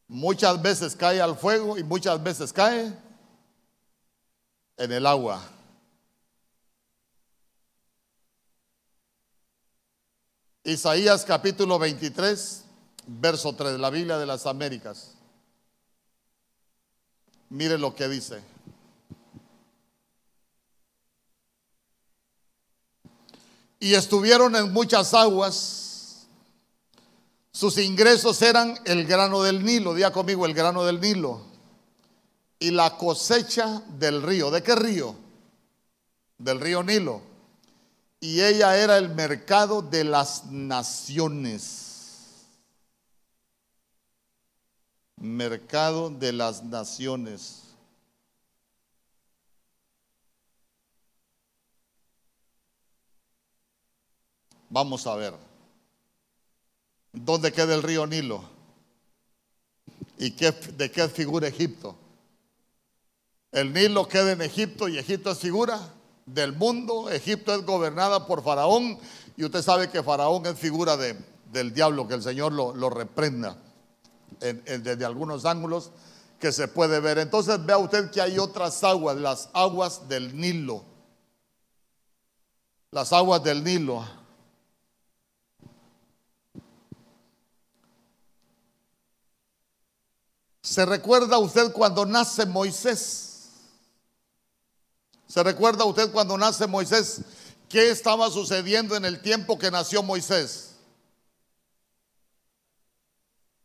Muchas veces cae al fuego y muchas veces cae en el agua. Isaías capítulo 23, verso 3, la Biblia de las Américas. Mire lo que dice. Y estuvieron en muchas aguas. Sus ingresos eran el grano del Nilo. Día conmigo, el grano del Nilo. Y la cosecha del río. ¿De qué río? Del río Nilo. Y ella era el mercado de las naciones. mercado de las naciones. Vamos a ver. ¿Dónde queda el río Nilo? ¿Y qué, de qué figura Egipto? El Nilo queda en Egipto y Egipto es figura del mundo. Egipto es gobernada por Faraón y usted sabe que Faraón es figura de, del diablo, que el Señor lo, lo reprenda desde algunos ángulos que se puede ver. Entonces vea usted que hay otras aguas, las aguas del Nilo. Las aguas del Nilo. ¿Se recuerda usted cuando nace Moisés? ¿Se recuerda usted cuando nace Moisés? ¿Qué estaba sucediendo en el tiempo que nació Moisés?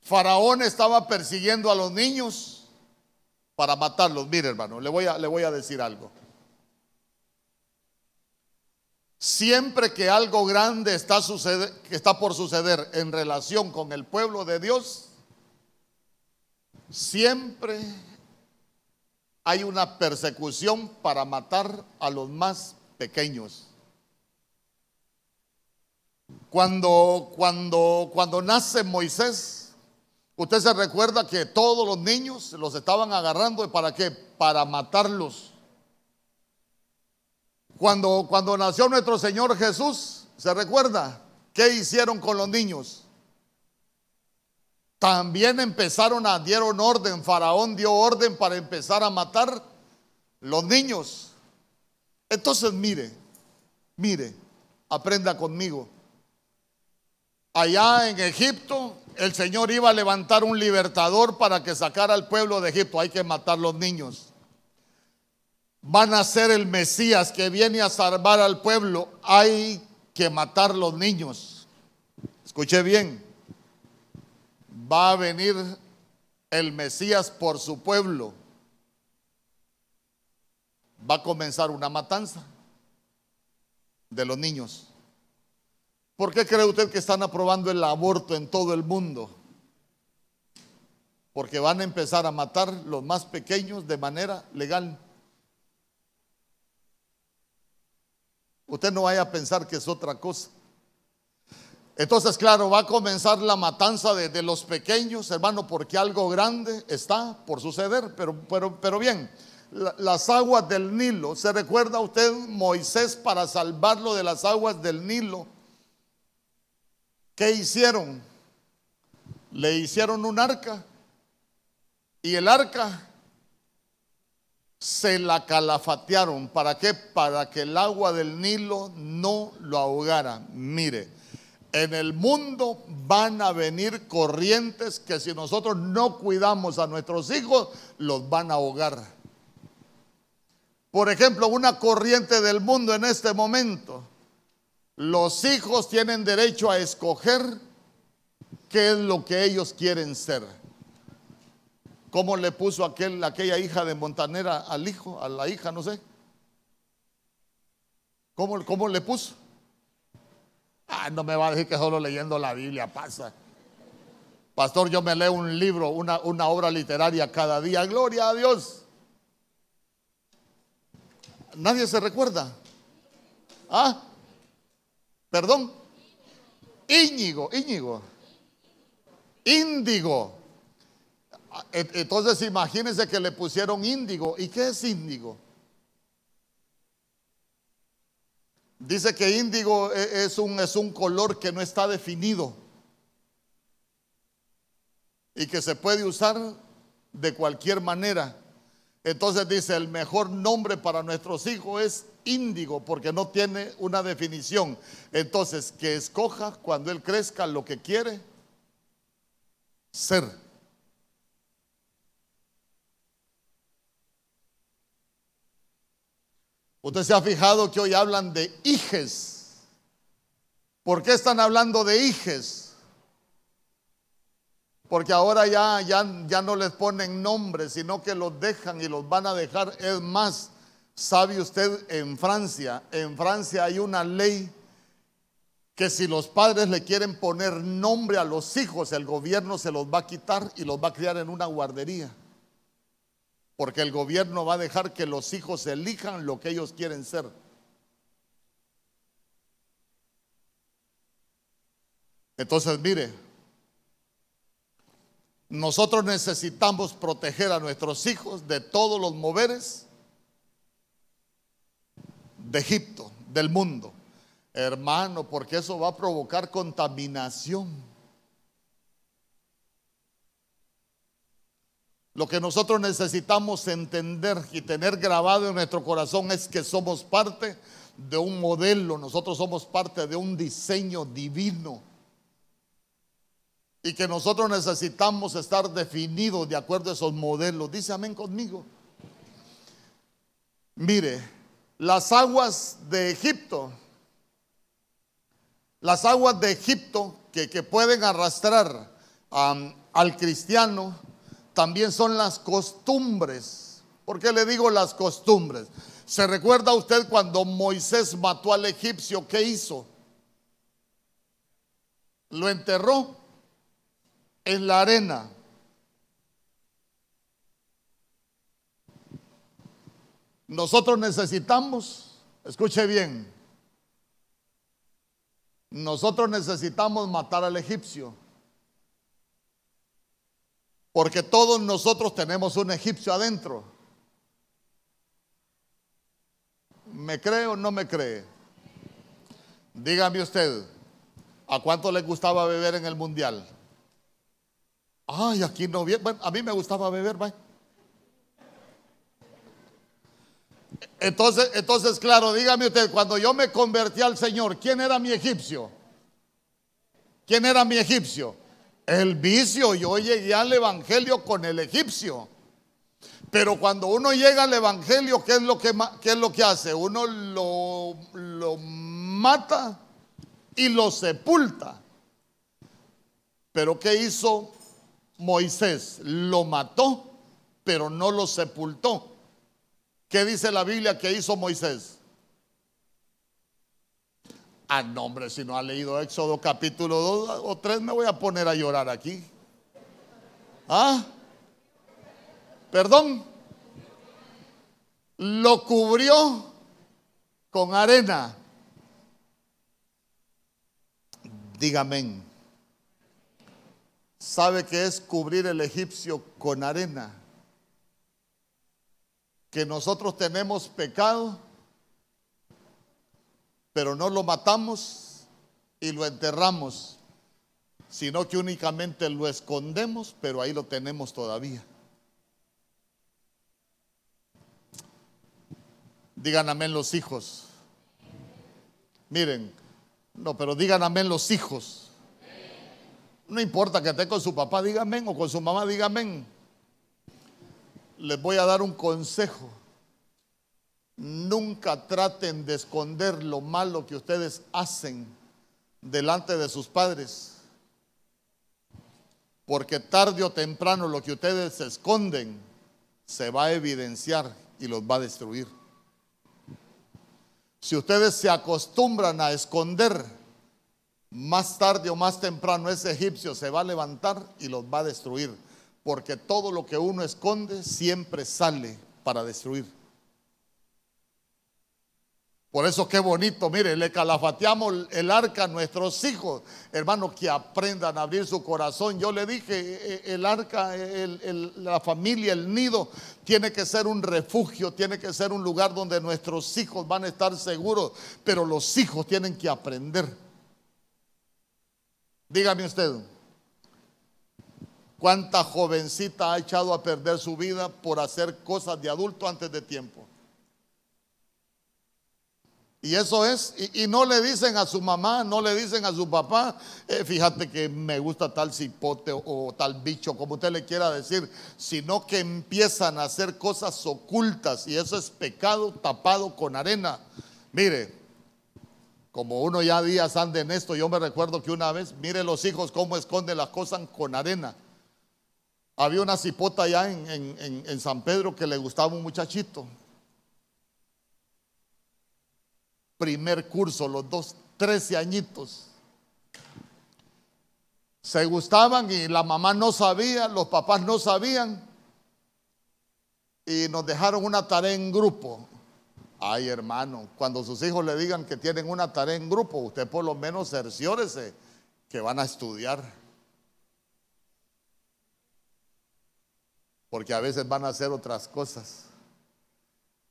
Faraón estaba persiguiendo a los niños para matarlos. Mire, hermano, le voy a, le voy a decir algo. Siempre que algo grande está, que está por suceder en relación con el pueblo de Dios, siempre hay una persecución para matar a los más pequeños. Cuando, cuando, cuando nace Moisés, Usted se recuerda que todos los niños los estaban agarrando para qué? Para matarlos. Cuando, cuando nació nuestro Señor Jesús, ¿se recuerda? ¿Qué hicieron con los niños? También empezaron a, dieron orden, Faraón dio orden para empezar a matar los niños. Entonces mire, mire, aprenda conmigo. Allá en Egipto el Señor iba a levantar un libertador para que sacara al pueblo de Egipto. Hay que matar los niños. Van a ser el Mesías que viene a salvar al pueblo. Hay que matar los niños. Escuche bien. Va a venir el Mesías por su pueblo. Va a comenzar una matanza de los niños. ¿Por qué cree usted que están aprobando el aborto en todo el mundo? Porque van a empezar a matar los más pequeños de manera legal. Usted no vaya a pensar que es otra cosa. Entonces, claro, va a comenzar la matanza de, los pequeños, hermano, porque algo grande está por suceder. Pero, pero, pero bien, las aguas del Nilo, ¿se recuerda usted Moisés para salvarlo de las aguas del Nilo? ¿Qué hicieron? Le hicieron un arca y el arca se la calafatearon. ¿Para qué? Para que el agua del Nilo no lo ahogara. Mire, en el mundo van a venir corrientes que si nosotros no cuidamos a nuestros hijos, los van a ahogar. Por ejemplo, una corriente del mundo en este momento los hijos tienen derecho a escoger qué es lo que ellos quieren ser. ¿Cómo le puso aquel, aquella hija de Montanera al hijo, a la hija, no sé? ¿Cómo, cómo le puso? Ah, no me va a decir que solo leyendo la Biblia pasa. Pastor, yo me leo un libro, una, una obra literaria cada día. Gloria a Dios. Nadie se recuerda. ¿Ah? Perdón. Íñigo, Íñigo. Índigo. Entonces imagínense que le pusieron índigo. ¿Y qué es índigo? Dice que índigo e, es un, es un color que no está definido y que se puede usar de cualquier manera. Entonces dice, el mejor nombre para nuestros hijos es índigo porque no tiene una definición. Entonces, que escoja cuando él crezca lo que quiere ser. Usted se ha fijado que hoy hablan de hijes. ¿Por qué están hablando de hijes? Porque ahora ya, ya, ya no les ponen nombres, sino que los dejan y los van a dejar. Es más, ¿sabe usted en Francia? En Francia hay una ley que si los padres le quieren poner nombre a los hijos, el gobierno se los va a quitar y los va a criar en una guardería. Porque el gobierno va a dejar que los hijos elijan lo que ellos quieren ser. Entonces, mire, nosotros necesitamos proteger a nuestros hijos de todos los moveres de Egipto, del mundo. Hermano, porque eso va a provocar contaminación. Lo que nosotros necesitamos entender y tener grabado en nuestro corazón es que somos parte de un modelo, nosotros somos parte de un diseño divino. Y que nosotros necesitamos estar definidos de acuerdo a esos modelos. Dice amén conmigo. Mire, las aguas de Egipto las aguas de Egipto que, pueden arrastrar al cristiano también son las costumbres. ¿Por qué le digo las costumbres? ¿Se recuerda usted cuando Moisés mató al egipcio? ¿Qué hizo? Lo enterró en la arena. Nosotros necesitamos, escuche bien, nosotros necesitamos matar al egipcio. Porque todos nosotros tenemos un egipcio adentro. ¿Me cree o no me cree? Dígame usted, ¿a cuánto le gustaba beber en el mundial? Ay, aquí no Bueno, a mí me gustaba beber, ¿va? Entonces, entonces, claro, dígame usted, cuando yo me convertí al Señor, ¿quién era mi egipcio? ¿Quién era mi egipcio? El vicio. Yo llegué al Evangelio con el egipcio. Pero cuando uno llega al Evangelio, ¿qué es lo que, qué es lo que hace? Uno lo, lo mata y lo sepulta. Pero ¿qué hizo Moisés? Lo mató, pero no lo sepultó. ¿Qué dice la Biblia que hizo Moisés? Ah, no, hombre, si no ha leído Éxodo capítulo 2 o 3, me voy a poner a llorar aquí. ¿Ah? Perdón. Lo cubrió con arena. Dígame. ¿Sabe qué es cubrir el egipcio con arena? que nosotros tenemos pecado, pero no lo matamos y lo enterramos, sino que únicamente lo escondemos, pero ahí lo tenemos todavía. Digan amén los hijos. Miren, no, pero digan amén los hijos. No importa que esté con su papá, diga amén, o con su mamá, diga amén les voy a dar un consejo. Nunca traten de esconder lo malo que ustedes hacen delante de sus padres. Porque tarde o temprano lo que ustedes esconden se va a evidenciar y los va a destruir. Si ustedes se acostumbran a esconder, más tarde o más temprano ese egipcio se va a levantar y los va a destruir porque todo lo que uno esconde siempre sale para destruir. Por eso qué bonito, mire, le calafateamos el arca a nuestros hijos, hermanos, que aprendan a abrir su corazón. Yo le dije, e, e, el arca, la familia, el nido, tiene que ser un refugio, tiene que ser un lugar donde nuestros hijos van a estar seguros, pero los hijos tienen que aprender. Dígame usted, ¿Cuánta jovencita ha echado a perder su vida por hacer cosas de adulto antes de tiempo? Y eso es, y, no le dicen a su mamá, no le dicen a su papá, eh, fíjate que me gusta tal cipote o, tal bicho, como usted le quiera decir, sino que empiezan a hacer cosas ocultas y eso es pecado tapado con arena. Mire, como uno ya días anda en esto, yo me recuerdo que una vez, mire los hijos cómo esconden las cosas con arena. Había una cipota allá en, en San Pedro que le gustaba un muchachito primer curso, los dos, 13 añitos. Se gustaban y la mamá no sabía, los papás no sabían. Y nos dejaron una tarea en grupo. Ay, hermano, cuando sus hijos le digan que tienen una tarea en grupo, usted por lo menos cerciórese que van a estudiar. Porque a veces van a hacer otras cosas.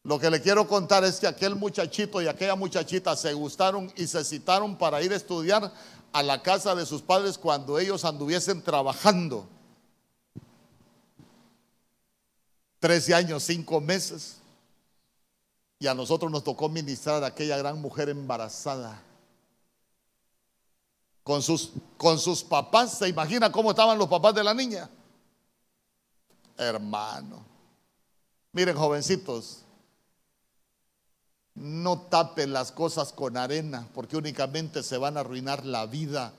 Lo que le quiero contar es que aquel muchachito y aquella muchachita se gustaron y se citaron para ir a estudiar a la casa de sus padres cuando ellos anduviesen trabajando. Trece años, cinco meses. Y a nosotros nos tocó ministrar a aquella gran mujer embarazada. Con sus, con sus papás, ¿se imagina cómo estaban los papás de la niña? Hermano. Miren, jovencitos, no tapen las cosas con arena, porque únicamente se van a arruinar la vida.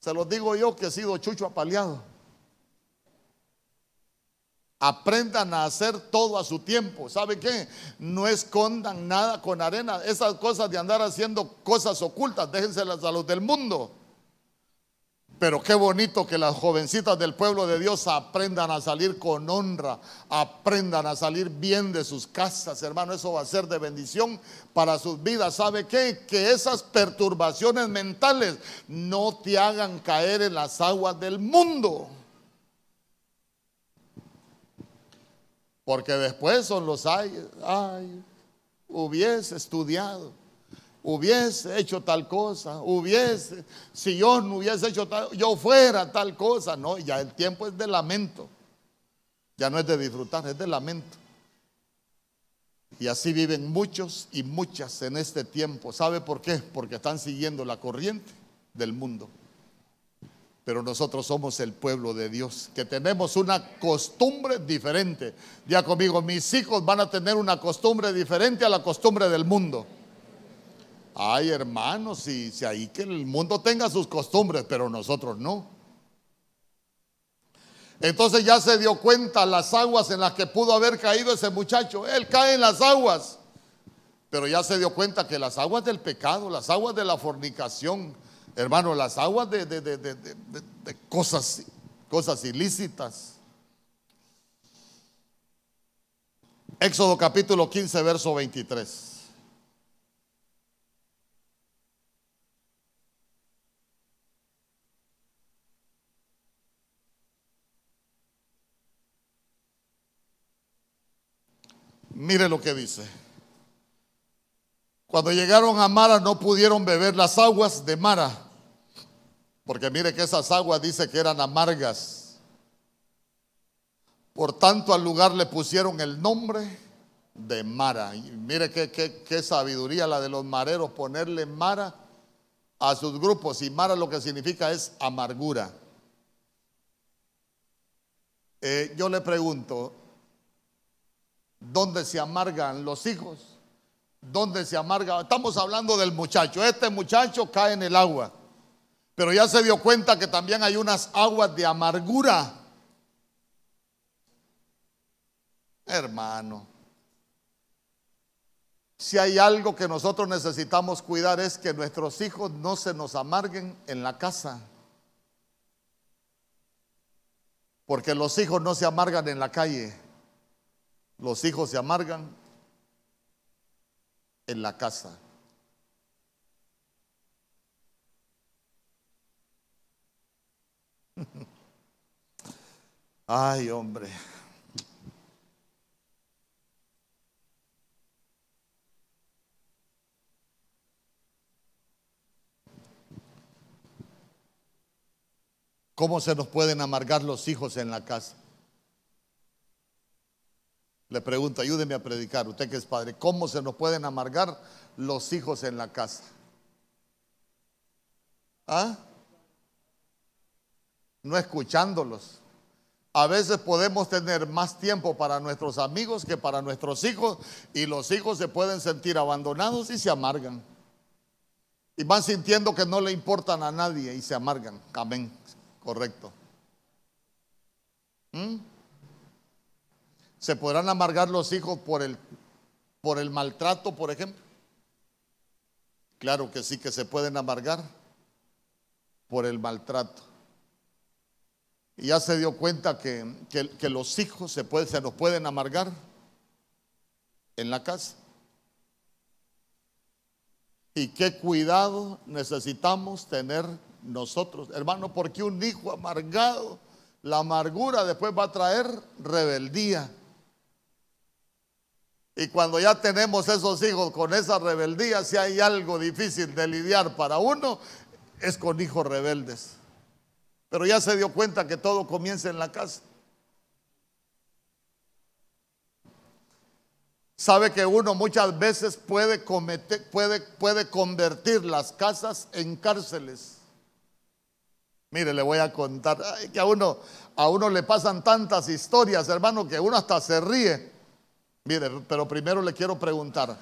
Se los digo yo que he sido chucho apaleado. Aprendan a hacer todo a su tiempo. ¿Sabe qué? No escondan nada con arena. Esas cosas de andar haciendo cosas ocultas, déjenselas a los del mundo. Pero qué bonito que las jovencitas del pueblo de Dios aprendan a salir con honra, aprendan a salir bien de sus casas, hermano. Eso va a ser de bendición para sus vidas. ¿Sabe qué? Que esas perturbaciones mentales no te hagan caer en las aguas del mundo. Porque después son los ay, ay, hubiese estudiado hubiese hecho tal cosa, hubiese, si yo no hubiese hecho tal, yo fuera tal cosa, no, ya el tiempo es de lamento, ya no es de disfrutar, es de lamento. Y así viven muchos y muchas en este tiempo. ¿Sabe por qué? Porque están siguiendo la corriente del mundo. Pero nosotros somos el pueblo de Dios, que tenemos una costumbre diferente. Ya conmigo, mis hijos van a tener una costumbre diferente a la costumbre del mundo. Ay, hermanos, si, si ahí que el mundo tenga sus costumbres, pero nosotros no. Entonces ya se dio cuenta las aguas en las que pudo haber caído ese muchacho. Él cae en las aguas, pero ya se dio cuenta que las aguas del pecado, las aguas de la fornicación, hermano, las aguas de, de, cosas, cosas ilícitas. Éxodo capítulo 15, verso 23. Mire lo que dice. Cuando llegaron a Mara no pudieron beber las aguas de Mara, porque mire que esas aguas dice que eran amargas. Por tanto al lugar le pusieron el nombre de Mara. Y mire qué, sabiduría la de los mareros ponerle Mara a sus grupos. Y Mara lo que significa es amargura. Eh, yo le pregunto, ¿Dónde se amargan los hijos? ¿Dónde se amarga? Estamos hablando del muchacho. Este muchacho cae en el agua. Pero ya se dio cuenta que también hay unas aguas de amargura. Hermano, si hay algo que nosotros necesitamos cuidar es que nuestros hijos no se nos amarguen en la casa. Porque los hijos no se amargan en la calle. Los hijos se amargan en la casa. [laughs] Ay, hombre. ¿Cómo se nos pueden amargar los hijos en la casa? Le pregunto, ayúdeme a predicar, usted que es padre, ¿cómo se nos pueden amargar los hijos en la casa? ¿Ah? No escuchándolos. A veces podemos tener más tiempo para nuestros amigos que para nuestros hijos y los hijos se pueden sentir abandonados y se amargan. Y van sintiendo que no le importan a nadie y se amargan. Amén. Correcto. ¿Mm? ¿Se podrán amargar los hijos por el, por el maltrato, por ejemplo? Claro que sí que se pueden amargar por el maltrato. Y ya se dio cuenta que, los hijos se, puede, se nos pueden amargar en la casa. Y qué cuidado necesitamos tener nosotros, hermano, porque un hijo amargado, la amargura después va a traer rebeldía. Y cuando ya tenemos esos hijos con esa rebeldía, si hay algo difícil de lidiar para uno, es con hijos rebeldes. Pero ya se dio cuenta que todo comienza en la casa. Sabe que uno muchas veces puede, cometer, puede, convertir las casas en cárceles. Mire, le voy a contar que a uno, a uno le pasan tantas historias, hermano, que uno hasta se ríe. Mire, pero primero le quiero preguntar,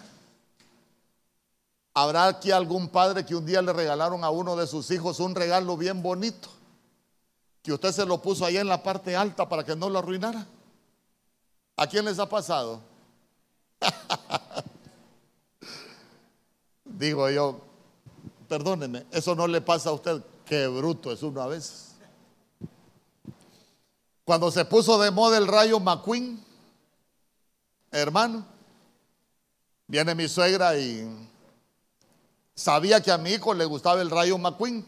¿habrá aquí algún padre que un día le regalaron a uno de sus hijos un regalo bien bonito? que usted se lo puso ahí en la parte alta para que no lo arruinara. ¿A quién les ha pasado? [laughs] Digo yo, perdóneme, eso no le pasa a usted. Qué bruto es uno a veces. Cuando se puso de moda el rayo McQueen, hermano, viene mi suegra y sabía que a mi hijo le gustaba el rayo McQueen.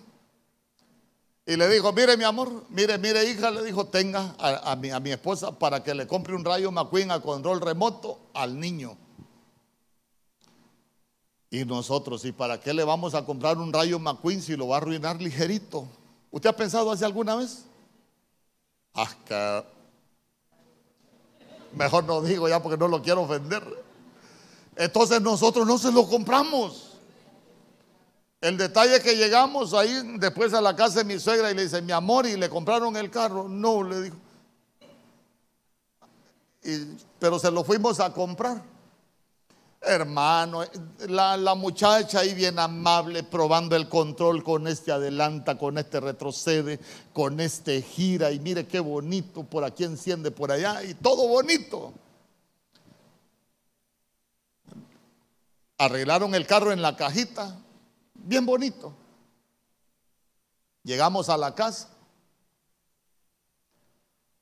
Y le dijo, mire mi amor, mire, mire hija, le dijo, tenga a, mi, a mi, esposa para que le compre un rayo McQueen a control remoto al niño. Y nosotros, ¿y para qué le vamos a comprar un rayo McQueen si lo va a arruinar ligerito? ¿Usted ha pensado así alguna vez? Ah, mejor no digo ya porque no lo quiero ofender. Entonces nosotros no se lo compramos. El detalle que llegamos ahí después a la casa de mi suegra y le dice, mi amor, y le compraron el carro. No, le dijo. pero se lo fuimos a comprar. Hermano, la, la, muchacha ahí bien amable, probando el control con este adelanta, con este retrocede, con este gira. Y mire qué bonito, por aquí enciende, por allá, y todo bonito. Arreglaron el carro en la cajita, bien bonito. Llegamos a la casa.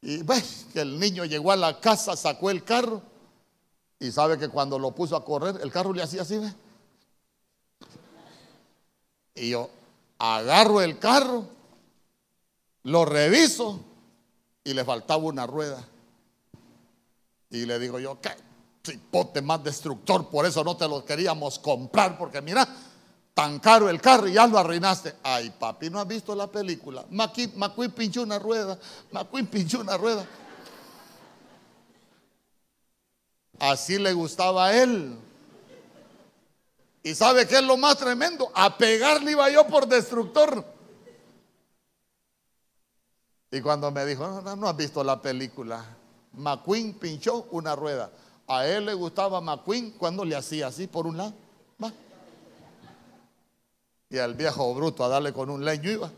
Y ve que el niño llegó a la casa, sacó el carro. Y sabe que cuando lo puso a correr, el carro le hacía así, ¿ve? Y yo agarro el carro, lo reviso y le faltaba una rueda. Y le digo yo, qué cipote más destructor, por eso no te lo queríamos comprar, porque mira, tan caro el carro y ya lo arruinaste. Ay, papi, ¿no has visto la película? McQueen, pinchó una rueda, McQueen pinchó una rueda. Así le gustaba a él. ¿Y sabe qué es lo más tremendo? A pegarle iba yo por destructor. Y cuando me dijo, no, no, no has visto la película, McQueen pinchó una rueda. A él le gustaba McQueen cuando le hacía así por un lado. Va y al viejo bruto a darle con un leño iba.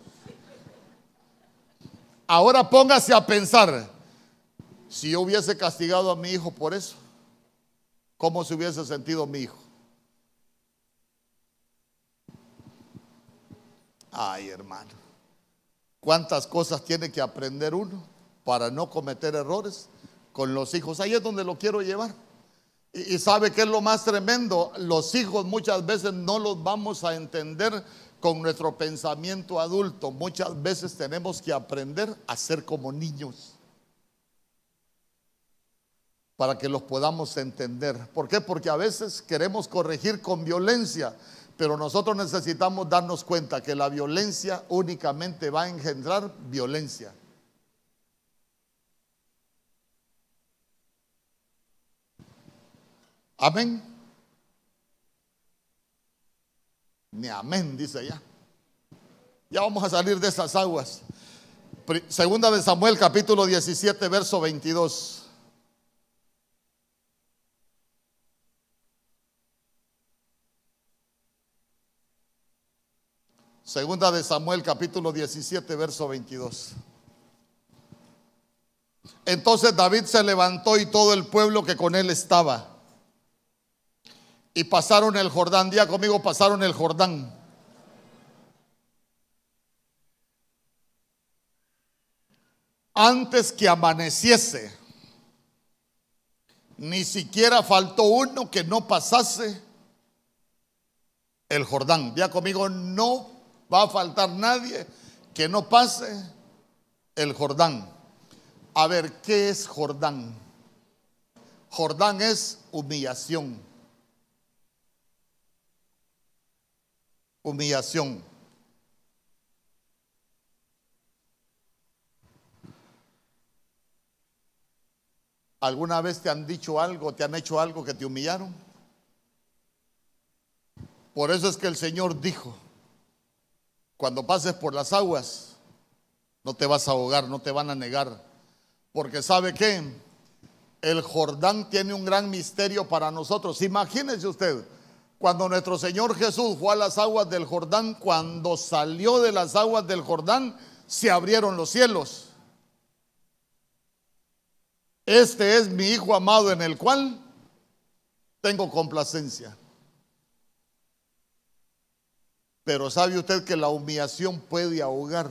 Ahora póngase a pensar, si yo hubiese castigado a mi hijo por eso, ¿cómo se hubiese sentido mi hijo? Ay, hermano, cuántas cosas tiene que aprender uno para no cometer errores con los hijos. Ahí es donde lo quiero llevar. Y, sabe que es lo más tremendo, los hijos muchas veces no los vamos a entender con nuestro pensamiento adulto. Muchas veces tenemos que aprender a ser como niños para que los podamos entender. ¿Por qué? Porque a veces queremos corregir con violencia, pero nosotros necesitamos darnos cuenta que la violencia únicamente va a engendrar violencia. Amén. Ni amén, dice ya. Ya vamos a salir de esas aguas. Segunda de Samuel capítulo 17, verso 22. Segunda de Samuel capítulo 17, verso 22. Entonces David se levantó y todo el pueblo que con él estaba. Y pasaron el Jordán. Día conmigo, pasaron el Jordán. Antes que amaneciese, ni siquiera faltó uno que no pasase el Jordán. Día conmigo, no va a faltar nadie que no pase el Jordán. A ver, ¿qué es Jordán? Jordán es humillación. Humillación. ¿Alguna vez te han dicho algo, te han hecho algo que te humillaron? Por eso es que el Señor dijo, cuando pases por las aguas, no te vas a ahogar, no te van a negar. Porque sabe que el Jordán tiene un gran misterio para nosotros. Imagínese usted, cuando nuestro Señor Jesús fue a las aguas del Jordán, cuando salió de las aguas del Jordán, se abrieron los cielos. Este es mi Hijo amado en el cual tengo complacencia. Pero sabe usted que la humillación puede ahogar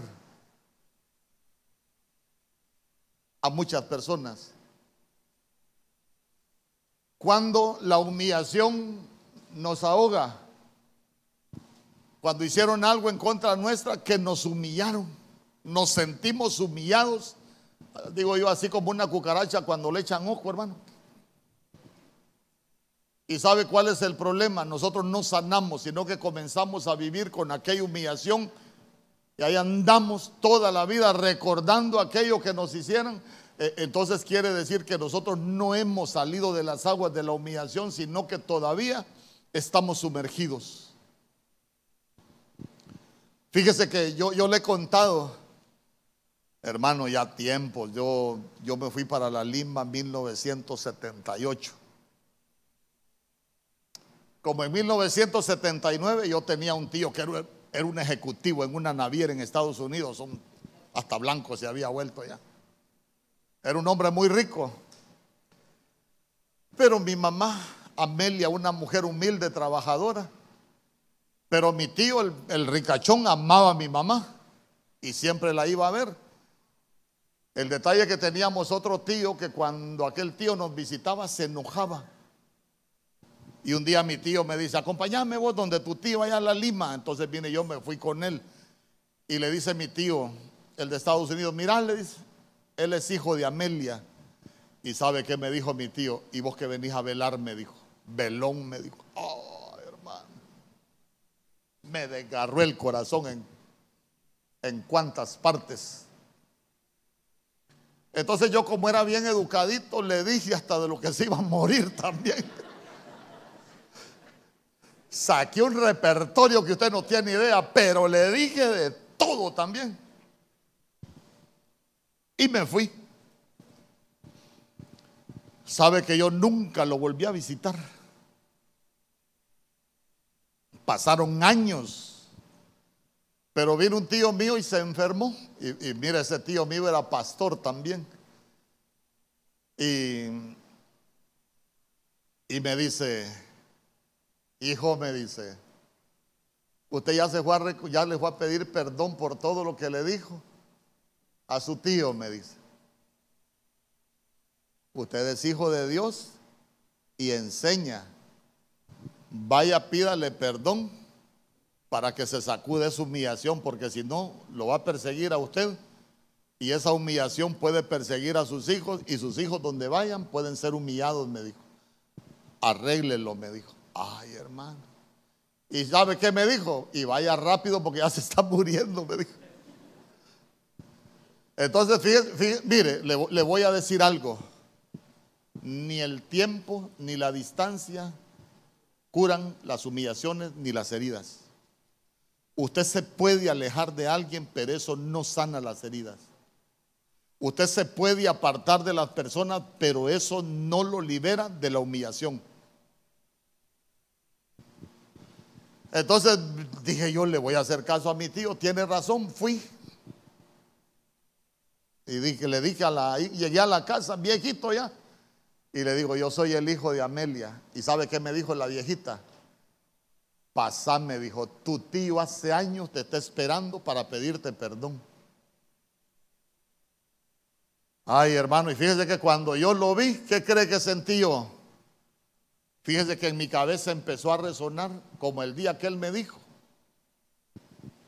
a muchas personas. Cuando la humillación nos ahoga, cuando hicieron algo en contra nuestra que nos humillaron, nos sentimos humillados, digo yo así como una cucaracha cuando le echan ojo, hermano. ¿Y sabe cuál es el problema? Nosotros no sanamos, sino que comenzamos a vivir con aquella humillación y ahí andamos toda la vida recordando aquello que nos hicieron. E, entonces quiere decir que nosotros no hemos salido de las aguas de la humillación, sino que todavía estamos sumergidos. Fíjese que yo, yo le he contado, hermano, ya tiempo, yo, yo me fui para la Lima en 1978. Como en 1979 yo tenía un tío que era, un ejecutivo en una naviera en Estados Unidos, hasta blanco se había vuelto ya. Era un hombre muy rico. Pero mi mamá, Amelia, una mujer humilde, trabajadora. Pero mi tío, el, el ricachón, amaba a mi mamá y siempre la iba a ver. El detalle que teníamos otro tío que cuando aquel tío nos visitaba se enojaba y un día mi tío me dice, acompáñame vos donde tu tío allá a la Lima. Entonces viene yo, me fui con él. Y le dice mi tío, el de Estados Unidos, mira, le dice, él es hijo de Amelia. Y sabe qué me dijo mi tío, y vos que venís a velar, me dijo, velón, me dijo, oh, hermano. Me desgarró el corazón en, en cuantas partes. Entonces yo como era bien educadito, le dije hasta de lo que se iba a morir [laughs] también. Saqué un repertorio que usted no tiene idea, pero le dije de todo también. Y me fui. Sabe que yo nunca lo volví a visitar. Pasaron años. Pero vino un tío mío y se enfermó. Y, y mira, ese tío mío era pastor también. Y, y me dice, Hijo me dice, usted ya, a, le fue a pedir perdón por todo lo que le dijo a su tío, me dice. Usted es hijo de Dios y enseña. Vaya, pídale perdón para que se sacude su humillación, porque si no, lo va a perseguir a usted. Y esa humillación puede perseguir a sus hijos y sus hijos donde vayan pueden ser humillados, me dijo. Arréglelo, me dijo. Ay, hermano. ¿Y sabe qué me dijo? Y vaya rápido porque ya se está muriendo, me dijo. Entonces, fíjese, mire, le, le voy a decir algo. Ni el tiempo ni la distancia curan las humillaciones ni las heridas. Usted se puede alejar de alguien, pero eso no sana las heridas. Usted se puede apartar de las personas, pero eso no lo libera de la humillación. Entonces dije yo, le voy a hacer caso a mi tío, tiene razón, fui. Y dije, le dije a la, llegué a la casa, viejito ya, y le digo, yo soy el hijo de Amelia. ¿Y sabe qué me dijo la viejita? Pasame, dijo, tu tío hace años te está esperando para pedirte perdón. Ay, hermano, y fíjese que cuando yo lo vi, ¿qué cree que sentí yo? Fíjese que en mi cabeza empezó a resonar como el día que él me dijo.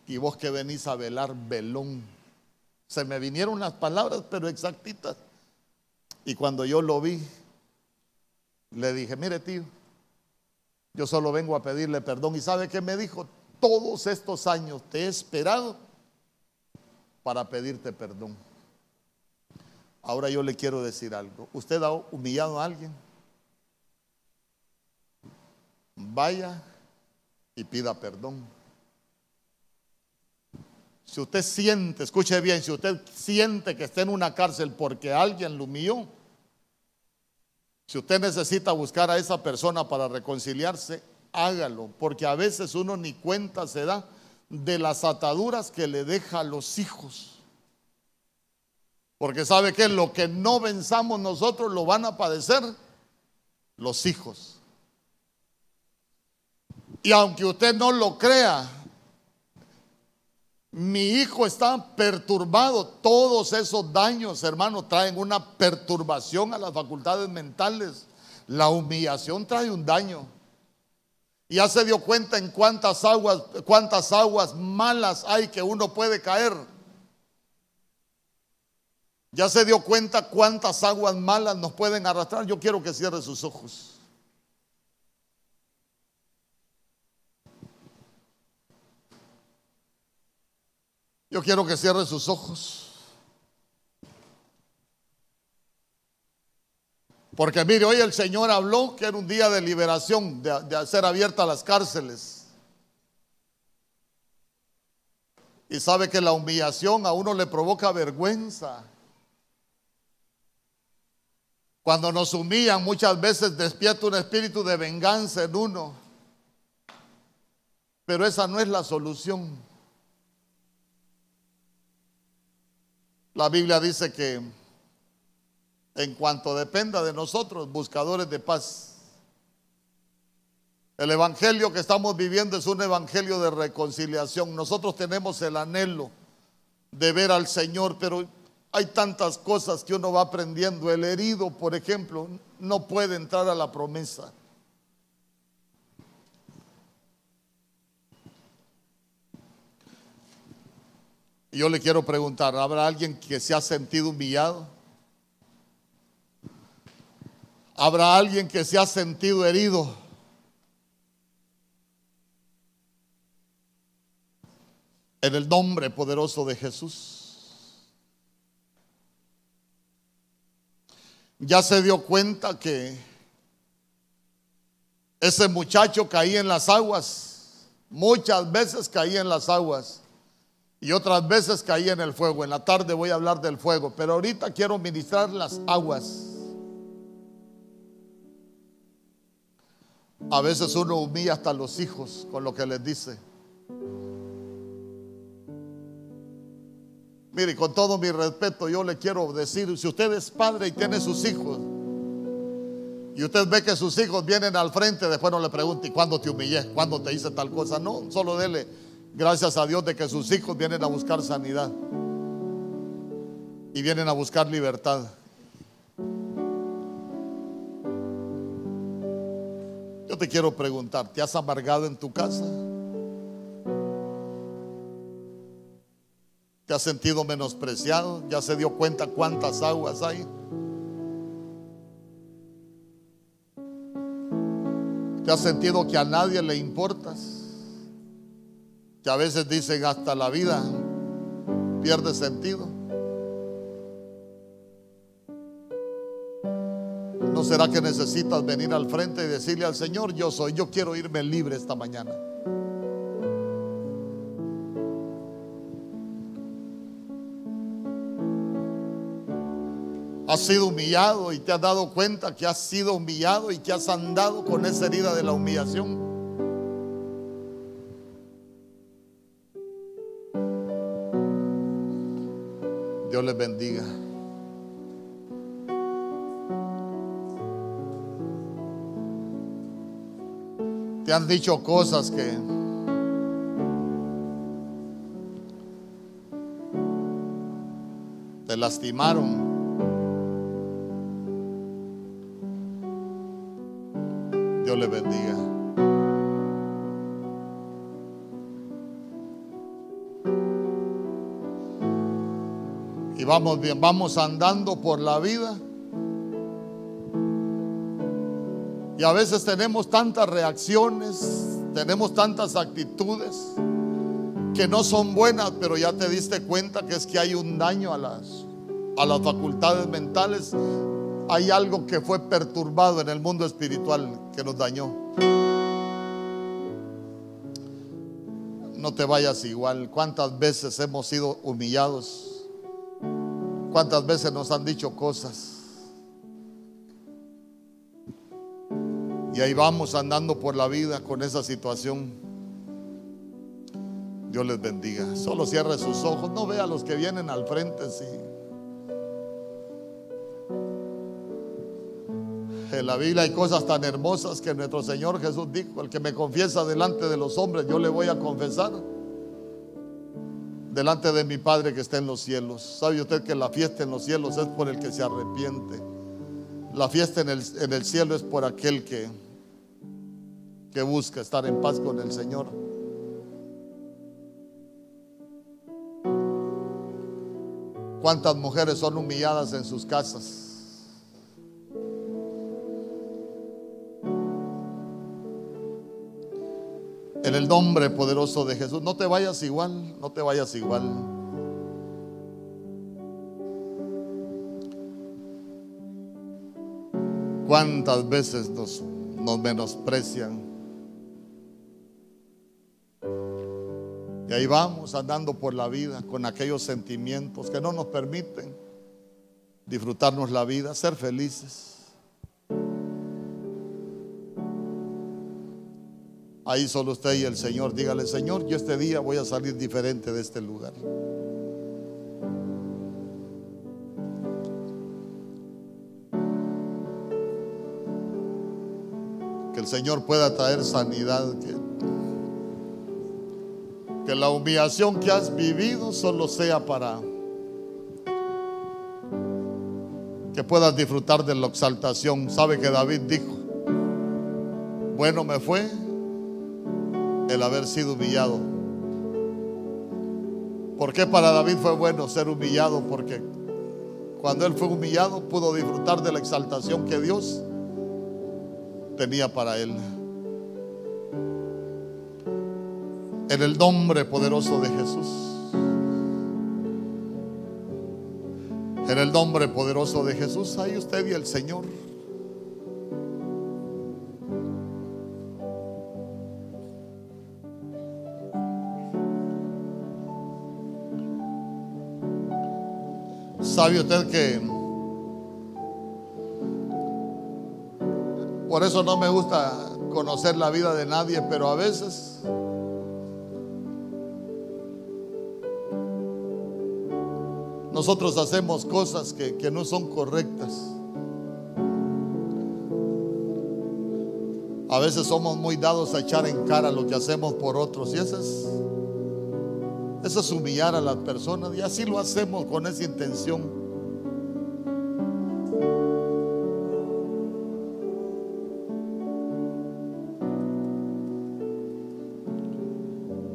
Y vos que venís a velar velón. Se me vinieron las palabras, pero exactitas. Y cuando yo lo vi, le dije, mire tío, yo solo vengo a pedirle perdón. ¿Y sabe qué me dijo? Todos estos años te he esperado para pedirte perdón. Ahora yo le quiero decir algo. ¿Usted ha humillado a alguien? Vaya y pida perdón. Si usted siente, escuche bien, si usted siente que está en una cárcel porque alguien lo humilló, si usted necesita buscar a esa persona para reconciliarse, hágalo, porque a veces uno ni cuenta se da de las ataduras que le deja a los hijos. Porque sabe que lo que no venzamos nosotros lo van a padecer los hijos. Y aunque usted no lo crea, mi hijo está perturbado. Todos esos daños, hermano, traen una perturbación a las facultades mentales. La humillación trae un daño. Ya se dio cuenta en cuántas aguas, cuántas aguas malas hay que uno puede caer. Ya se dio cuenta cuántas aguas malas nos pueden arrastrar. Yo quiero que cierre sus ojos. Yo quiero que cierre sus ojos. Porque mire, hoy el Señor habló que era un día de liberación, de, de hacer abiertas las cárceles. Y sabe que la humillación a uno le provoca vergüenza. Cuando nos humillan muchas veces despierta un espíritu de venganza en uno. Pero esa no es la solución. La Biblia dice que en cuanto dependa de nosotros, buscadores de paz, el evangelio que estamos viviendo es un evangelio de reconciliación. Nosotros tenemos el anhelo de ver al Señor, pero hay tantas cosas que uno va aprendiendo. El herido, por ejemplo, no puede entrar a la promesa. Yo le quiero preguntar, ¿habrá alguien que se ha sentido humillado? ¿Habrá alguien que se ha sentido herido? En el nombre poderoso de Jesús. ya se dio cuenta que ese muchacho caía en las aguas, muchas veces caía en las aguas y otras veces caía en el fuego. En la tarde voy a hablar del fuego, pero ahorita quiero ministrar las aguas. A veces uno humilla hasta los hijos con lo que les dice. Mire, con todo mi respeto, yo le quiero decir, si usted es padre y tiene sus hijos, y usted ve que sus hijos vienen al frente, después no le pregunte, ¿y cuándo te humillé? ¿Cuándo te hice tal cosa? No, solo dele gracias a Dios de que sus hijos vienen a buscar sanidad y vienen a buscar libertad. Yo te quiero preguntar, ¿te has amargado en tu casa? ¿Te has sentido menospreciado? ¿Ya se dio cuenta cuántas aguas hay? ¿Te has sentido que a nadie le importas? Que a veces dicen hasta la vida pierde sentido. ¿No será que necesitas venir al frente y decirle al Señor, yo soy, yo quiero irme libre esta mañana? Has sido humillado y te has dado cuenta que has sido humillado y que has andado con esa herida de la humillación. Les bendiga. Te han dicho cosas que te lastimaron. Vamos bien, vamos andando por la vida. Y a veces tenemos tantas reacciones, tenemos tantas actitudes que no son buenas, pero ya te diste cuenta que es que hay un daño a las, a las facultades mentales hay algo que fue perturbado en el mundo espiritual que nos dañó. No te vayas igual. ¿Cuántas veces hemos sido humillados? ¿Cuántas veces nos han dicho cosas? Y ahí vamos andando por la vida con esa situación. Dios les bendiga. Solo cierre sus ojos. No vea a los que vienen al frente. Sí. En la Biblia hay cosas tan hermosas que nuestro Señor Jesús dijo, el que me confiesa delante de los hombres, yo le voy a confesar delante de mi Padre que está en los cielos. ¿Sabe usted que la fiesta en los cielos es por el que se arrepiente? La fiesta en el, en el cielo es por aquel que, que busca estar en paz con el Señor. ¿Cuántas mujeres son humilladas en sus casas? En el nombre poderoso de Jesús. No te vayas igual, no te vayas igual. ¿Cuántas veces nos, nos menosprecian? Y ahí vamos andando por la vida con aquellos sentimientos que no nos permiten disfrutarnos la vida, ser felices. Ahí solo usted y el Señor. Dígale, Señor, yo este día voy a salir diferente de este lugar. Que el Señor pueda traer sanidad. Que, la humillación que has vivido solo sea para que puedas disfrutar de la exaltación. Sabe que David dijo, bueno me fue el haber sido humillado. ¿Por qué para David fue bueno ser humillado? Porque cuando él fue humillado pudo disfrutar de la exaltación que Dios tenía para él. En el nombre poderoso de Jesús. En el nombre poderoso de Jesús, ahí usted y el Señor. ¿Sabe usted que por eso no me gusta conocer la vida de nadie, pero a veces nosotros hacemos cosas que, que no son correctas. A veces somos muy dados a echar en cara lo que hacemos por otros y eso es eso es humillar a las personas y así lo hacemos con esa intención.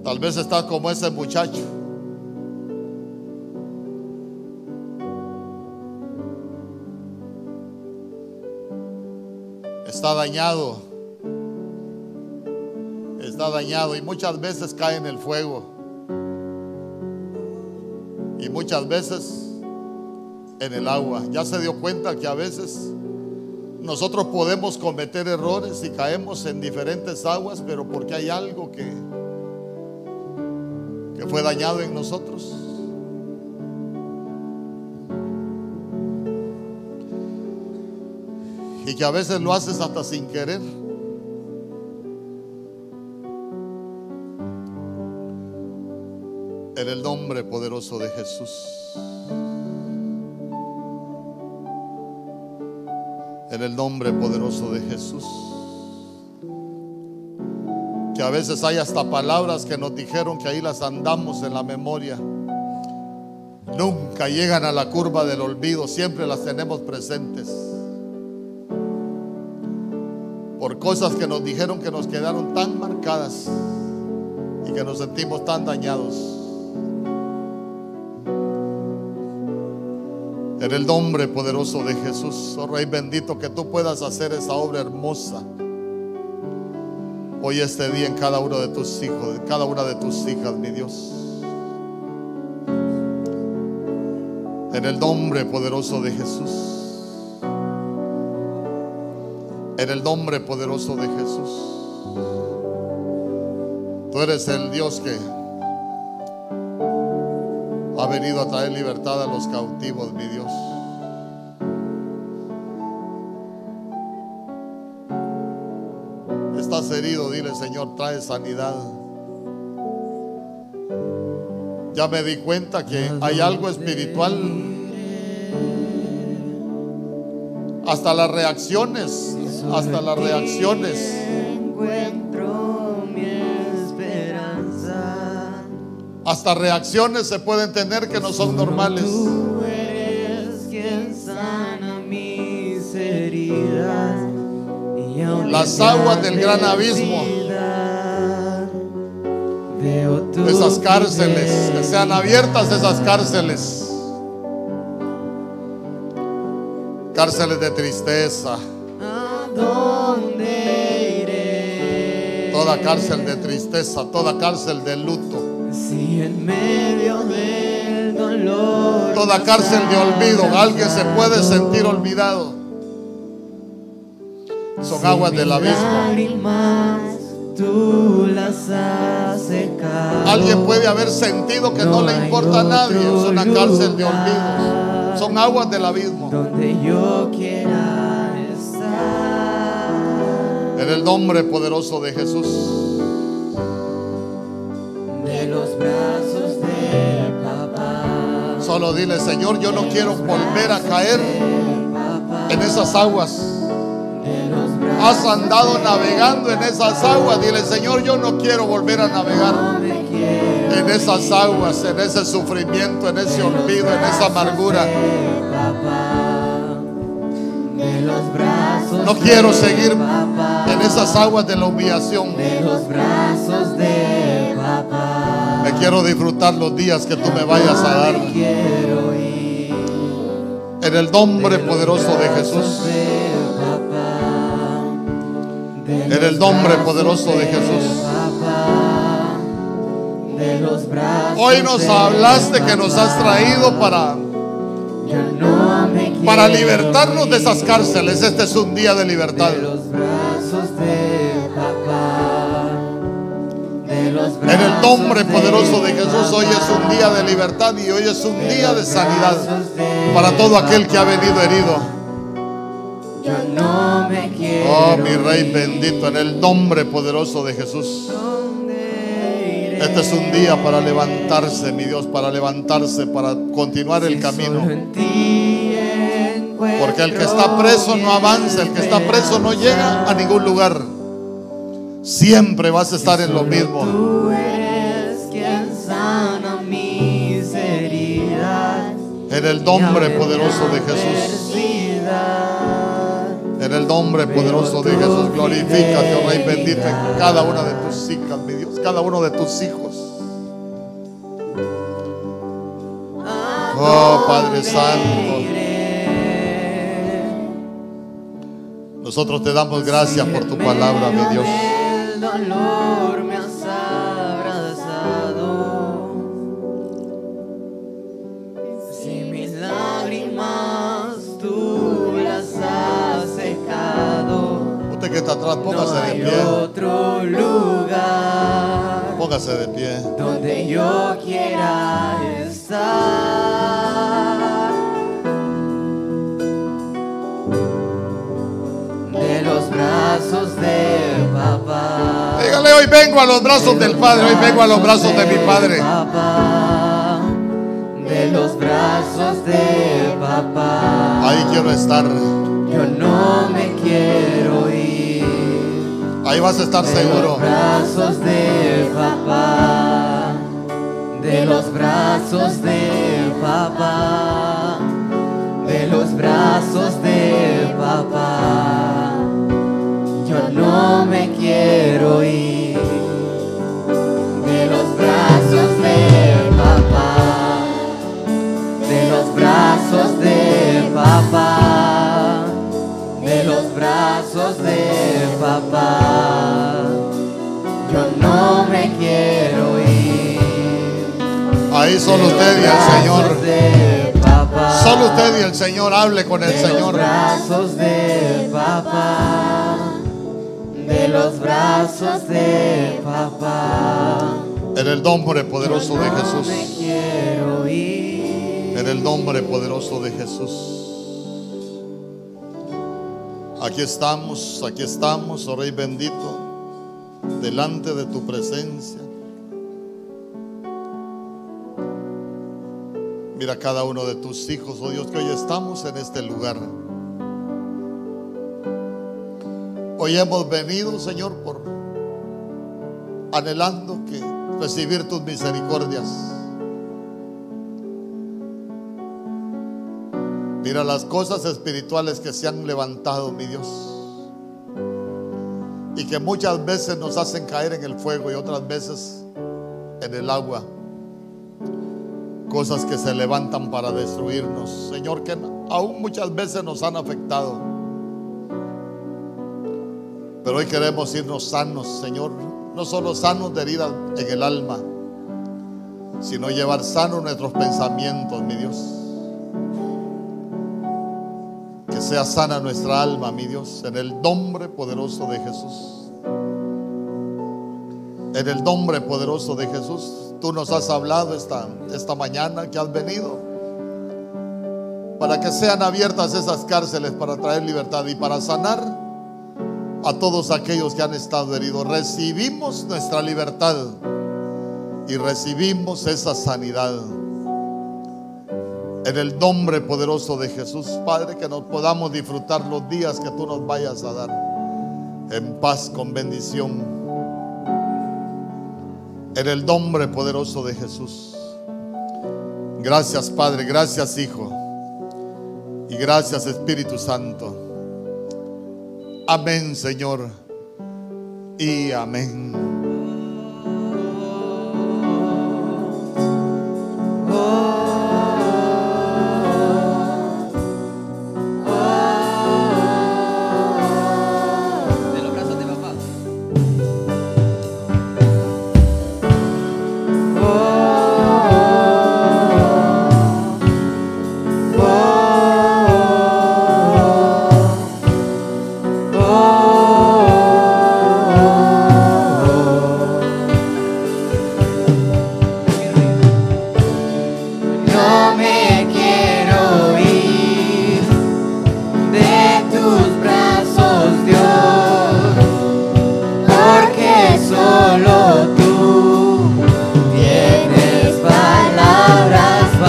Tal vez está como ese muchacho. Está dañado. Está dañado y muchas veces cae en el fuego y muchas veces en el agua. Ya se dio cuenta que a veces Nosotros podemos cometer errores y caemos en diferentes aguas, pero porque hay algo que, que fue dañado en nosotros. Y que a veces lo haces hasta sin querer. En el nombre poderoso de Jesús. En el nombre poderoso de Jesús. Que a veces hay hasta palabras que nos dijeron que ahí las andamos en la memoria. Nunca llegan a la curva del olvido, siempre las tenemos presentes. Por cosas que nos dijeron que nos quedaron tan marcadas y que nos sentimos tan dañados. En el nombre poderoso de Jesús, oh Rey bendito, que tú puedas hacer esa obra hermosa. Hoy este día en cada uno de tus hijos, en cada una de tus hijas, mi Dios. En el nombre poderoso de Jesús. En el nombre poderoso de Jesús. Tú eres el Dios que venido a traer libertad a los cautivos, mi Dios. Estás herido, dile Señor, trae sanidad. Ya me di cuenta que hay algo espiritual. Hasta las reacciones, hasta las reacciones. Hasta reacciones se pueden tener que no son normales.
Tú eres quien sana mis heridas. Y
Las aguas del gran abismo. Esas cárceles, que sean abiertas esas cárceles. Cárceles de tristeza,
¿A dónde iré?
toda cárcel de tristeza, toda cárcel de luto,
Si en medio del dolor.
toda cárcel de olvido, alguien se puede sentir olvidado. Son aguas del abismo.
Lágrimas, tú las has secado.
Alguien puede haber sentido que no le importa a nadie, es una cárcel de olvidos. Son aguas del abismo.
Donde yo quiera estar.
En el nombre poderoso de Jesús. Dile, Señor, yo no quiero volver a caer en esas aguas. Has andado navegando en esas aguas. Dile, Señor, yo no quiero volver a navegar en esas aguas, en ese sufrimiento, en ese olvido, en esa amargura. No quiero seguir en esas aguas de la humillación. Quiero disfrutar los días que tú me vayas a dar. En el nombre poderoso de Jesús. En el nombre poderoso de Jesús. Hoy nos hablaste que nos has traído para, para libertarnos de esas cárceles. Este es un día de libertad. Nombre
de
poderoso de Jesús, hoy es un día de libertad y hoy es un día de sanidad para todo aquel que ha venido herido. Oh, mi Rey bendito, en el nombre poderoso de Jesús. Este es un día para levantarse, mi Dios, para levantarse, para continuar el camino. Porque el que está preso no avanza, el que está preso no llega a ningún lugar. Siempre vas a estar en lo mismo. En el nombre poderoso de Jesús. En el nombre poderoso de Jesús, glorifícate, oh Rey bendito, en cada una de tus hijas, mi Dios, cada uno de tus hijos. Oh Padre Santo, nosotros te damos gracias por tu palabra, mi Dios. Está atrás,
No
póngase de
hay
pie.
otro lugar
Póngase de pie.
donde yo quiera estar. De los brazos de papá.
Dígale, hoy vengo a los brazos del Padre, hoy vengo a los brazos de mi Padre.
Papá, de los brazos de papá.
Ahí quiero estar.
Yo no me quiero ir.
Ahí vas a estar
De
seguro.
los brazos de papá. De los brazos de papá. De los brazos de papá. Yo no me quiero ir. De los brazos de papá. De los brazos de papá. De los brazos de papá. Yo no me quiero ir.
Ahí solo usted y el Señor.
de papá.
Solo usted y el Señor. Hable con el
De los
Señor.
brazos de papá. De los brazos de papá.
En el nombre poderoso de Jesús. En el nombre poderoso de Jesús. Aquí estamos, aquí estamos, oh Rey bendito, delante de tu presencia. Mira cada uno de tus hijos, oh Dios, que hoy estamos en este lugar. Hoy hemos venido, Señor, por anhelando que recibir tus misericordias. Mira las cosas espirituales que se han levantado, mi Dios. Y que muchas veces nos hacen caer en el fuego y otras veces en el agua. Cosas que se levantan para destruirnos. Señor, que aún muchas veces nos han afectado. Pero hoy queremos irnos sanos, Señor. No solo sanos de heridas en el alma, sino llevar sanos nuestros pensamientos, mi Dios. Sea sana nuestra alma, mi Dios, en el nombre poderoso de Jesús. En el nombre poderoso de Jesús, tú nos has hablado esta, esta mañana que has venido para que sean abiertas esas cárceles para traer libertad y para sanar a todos aquellos que han estado heridos. Recibimos nuestra libertad y recibimos esa sanidad. En el nombre poderoso de Jesús, Padre, que nos podamos disfrutar los días que tú nos vayas a dar. En paz, con bendición. En el nombre poderoso de Jesús. Gracias, Padre. Gracias, Hijo. Y gracias, Espíritu Santo. Amén, Señor. Y amén. Oh,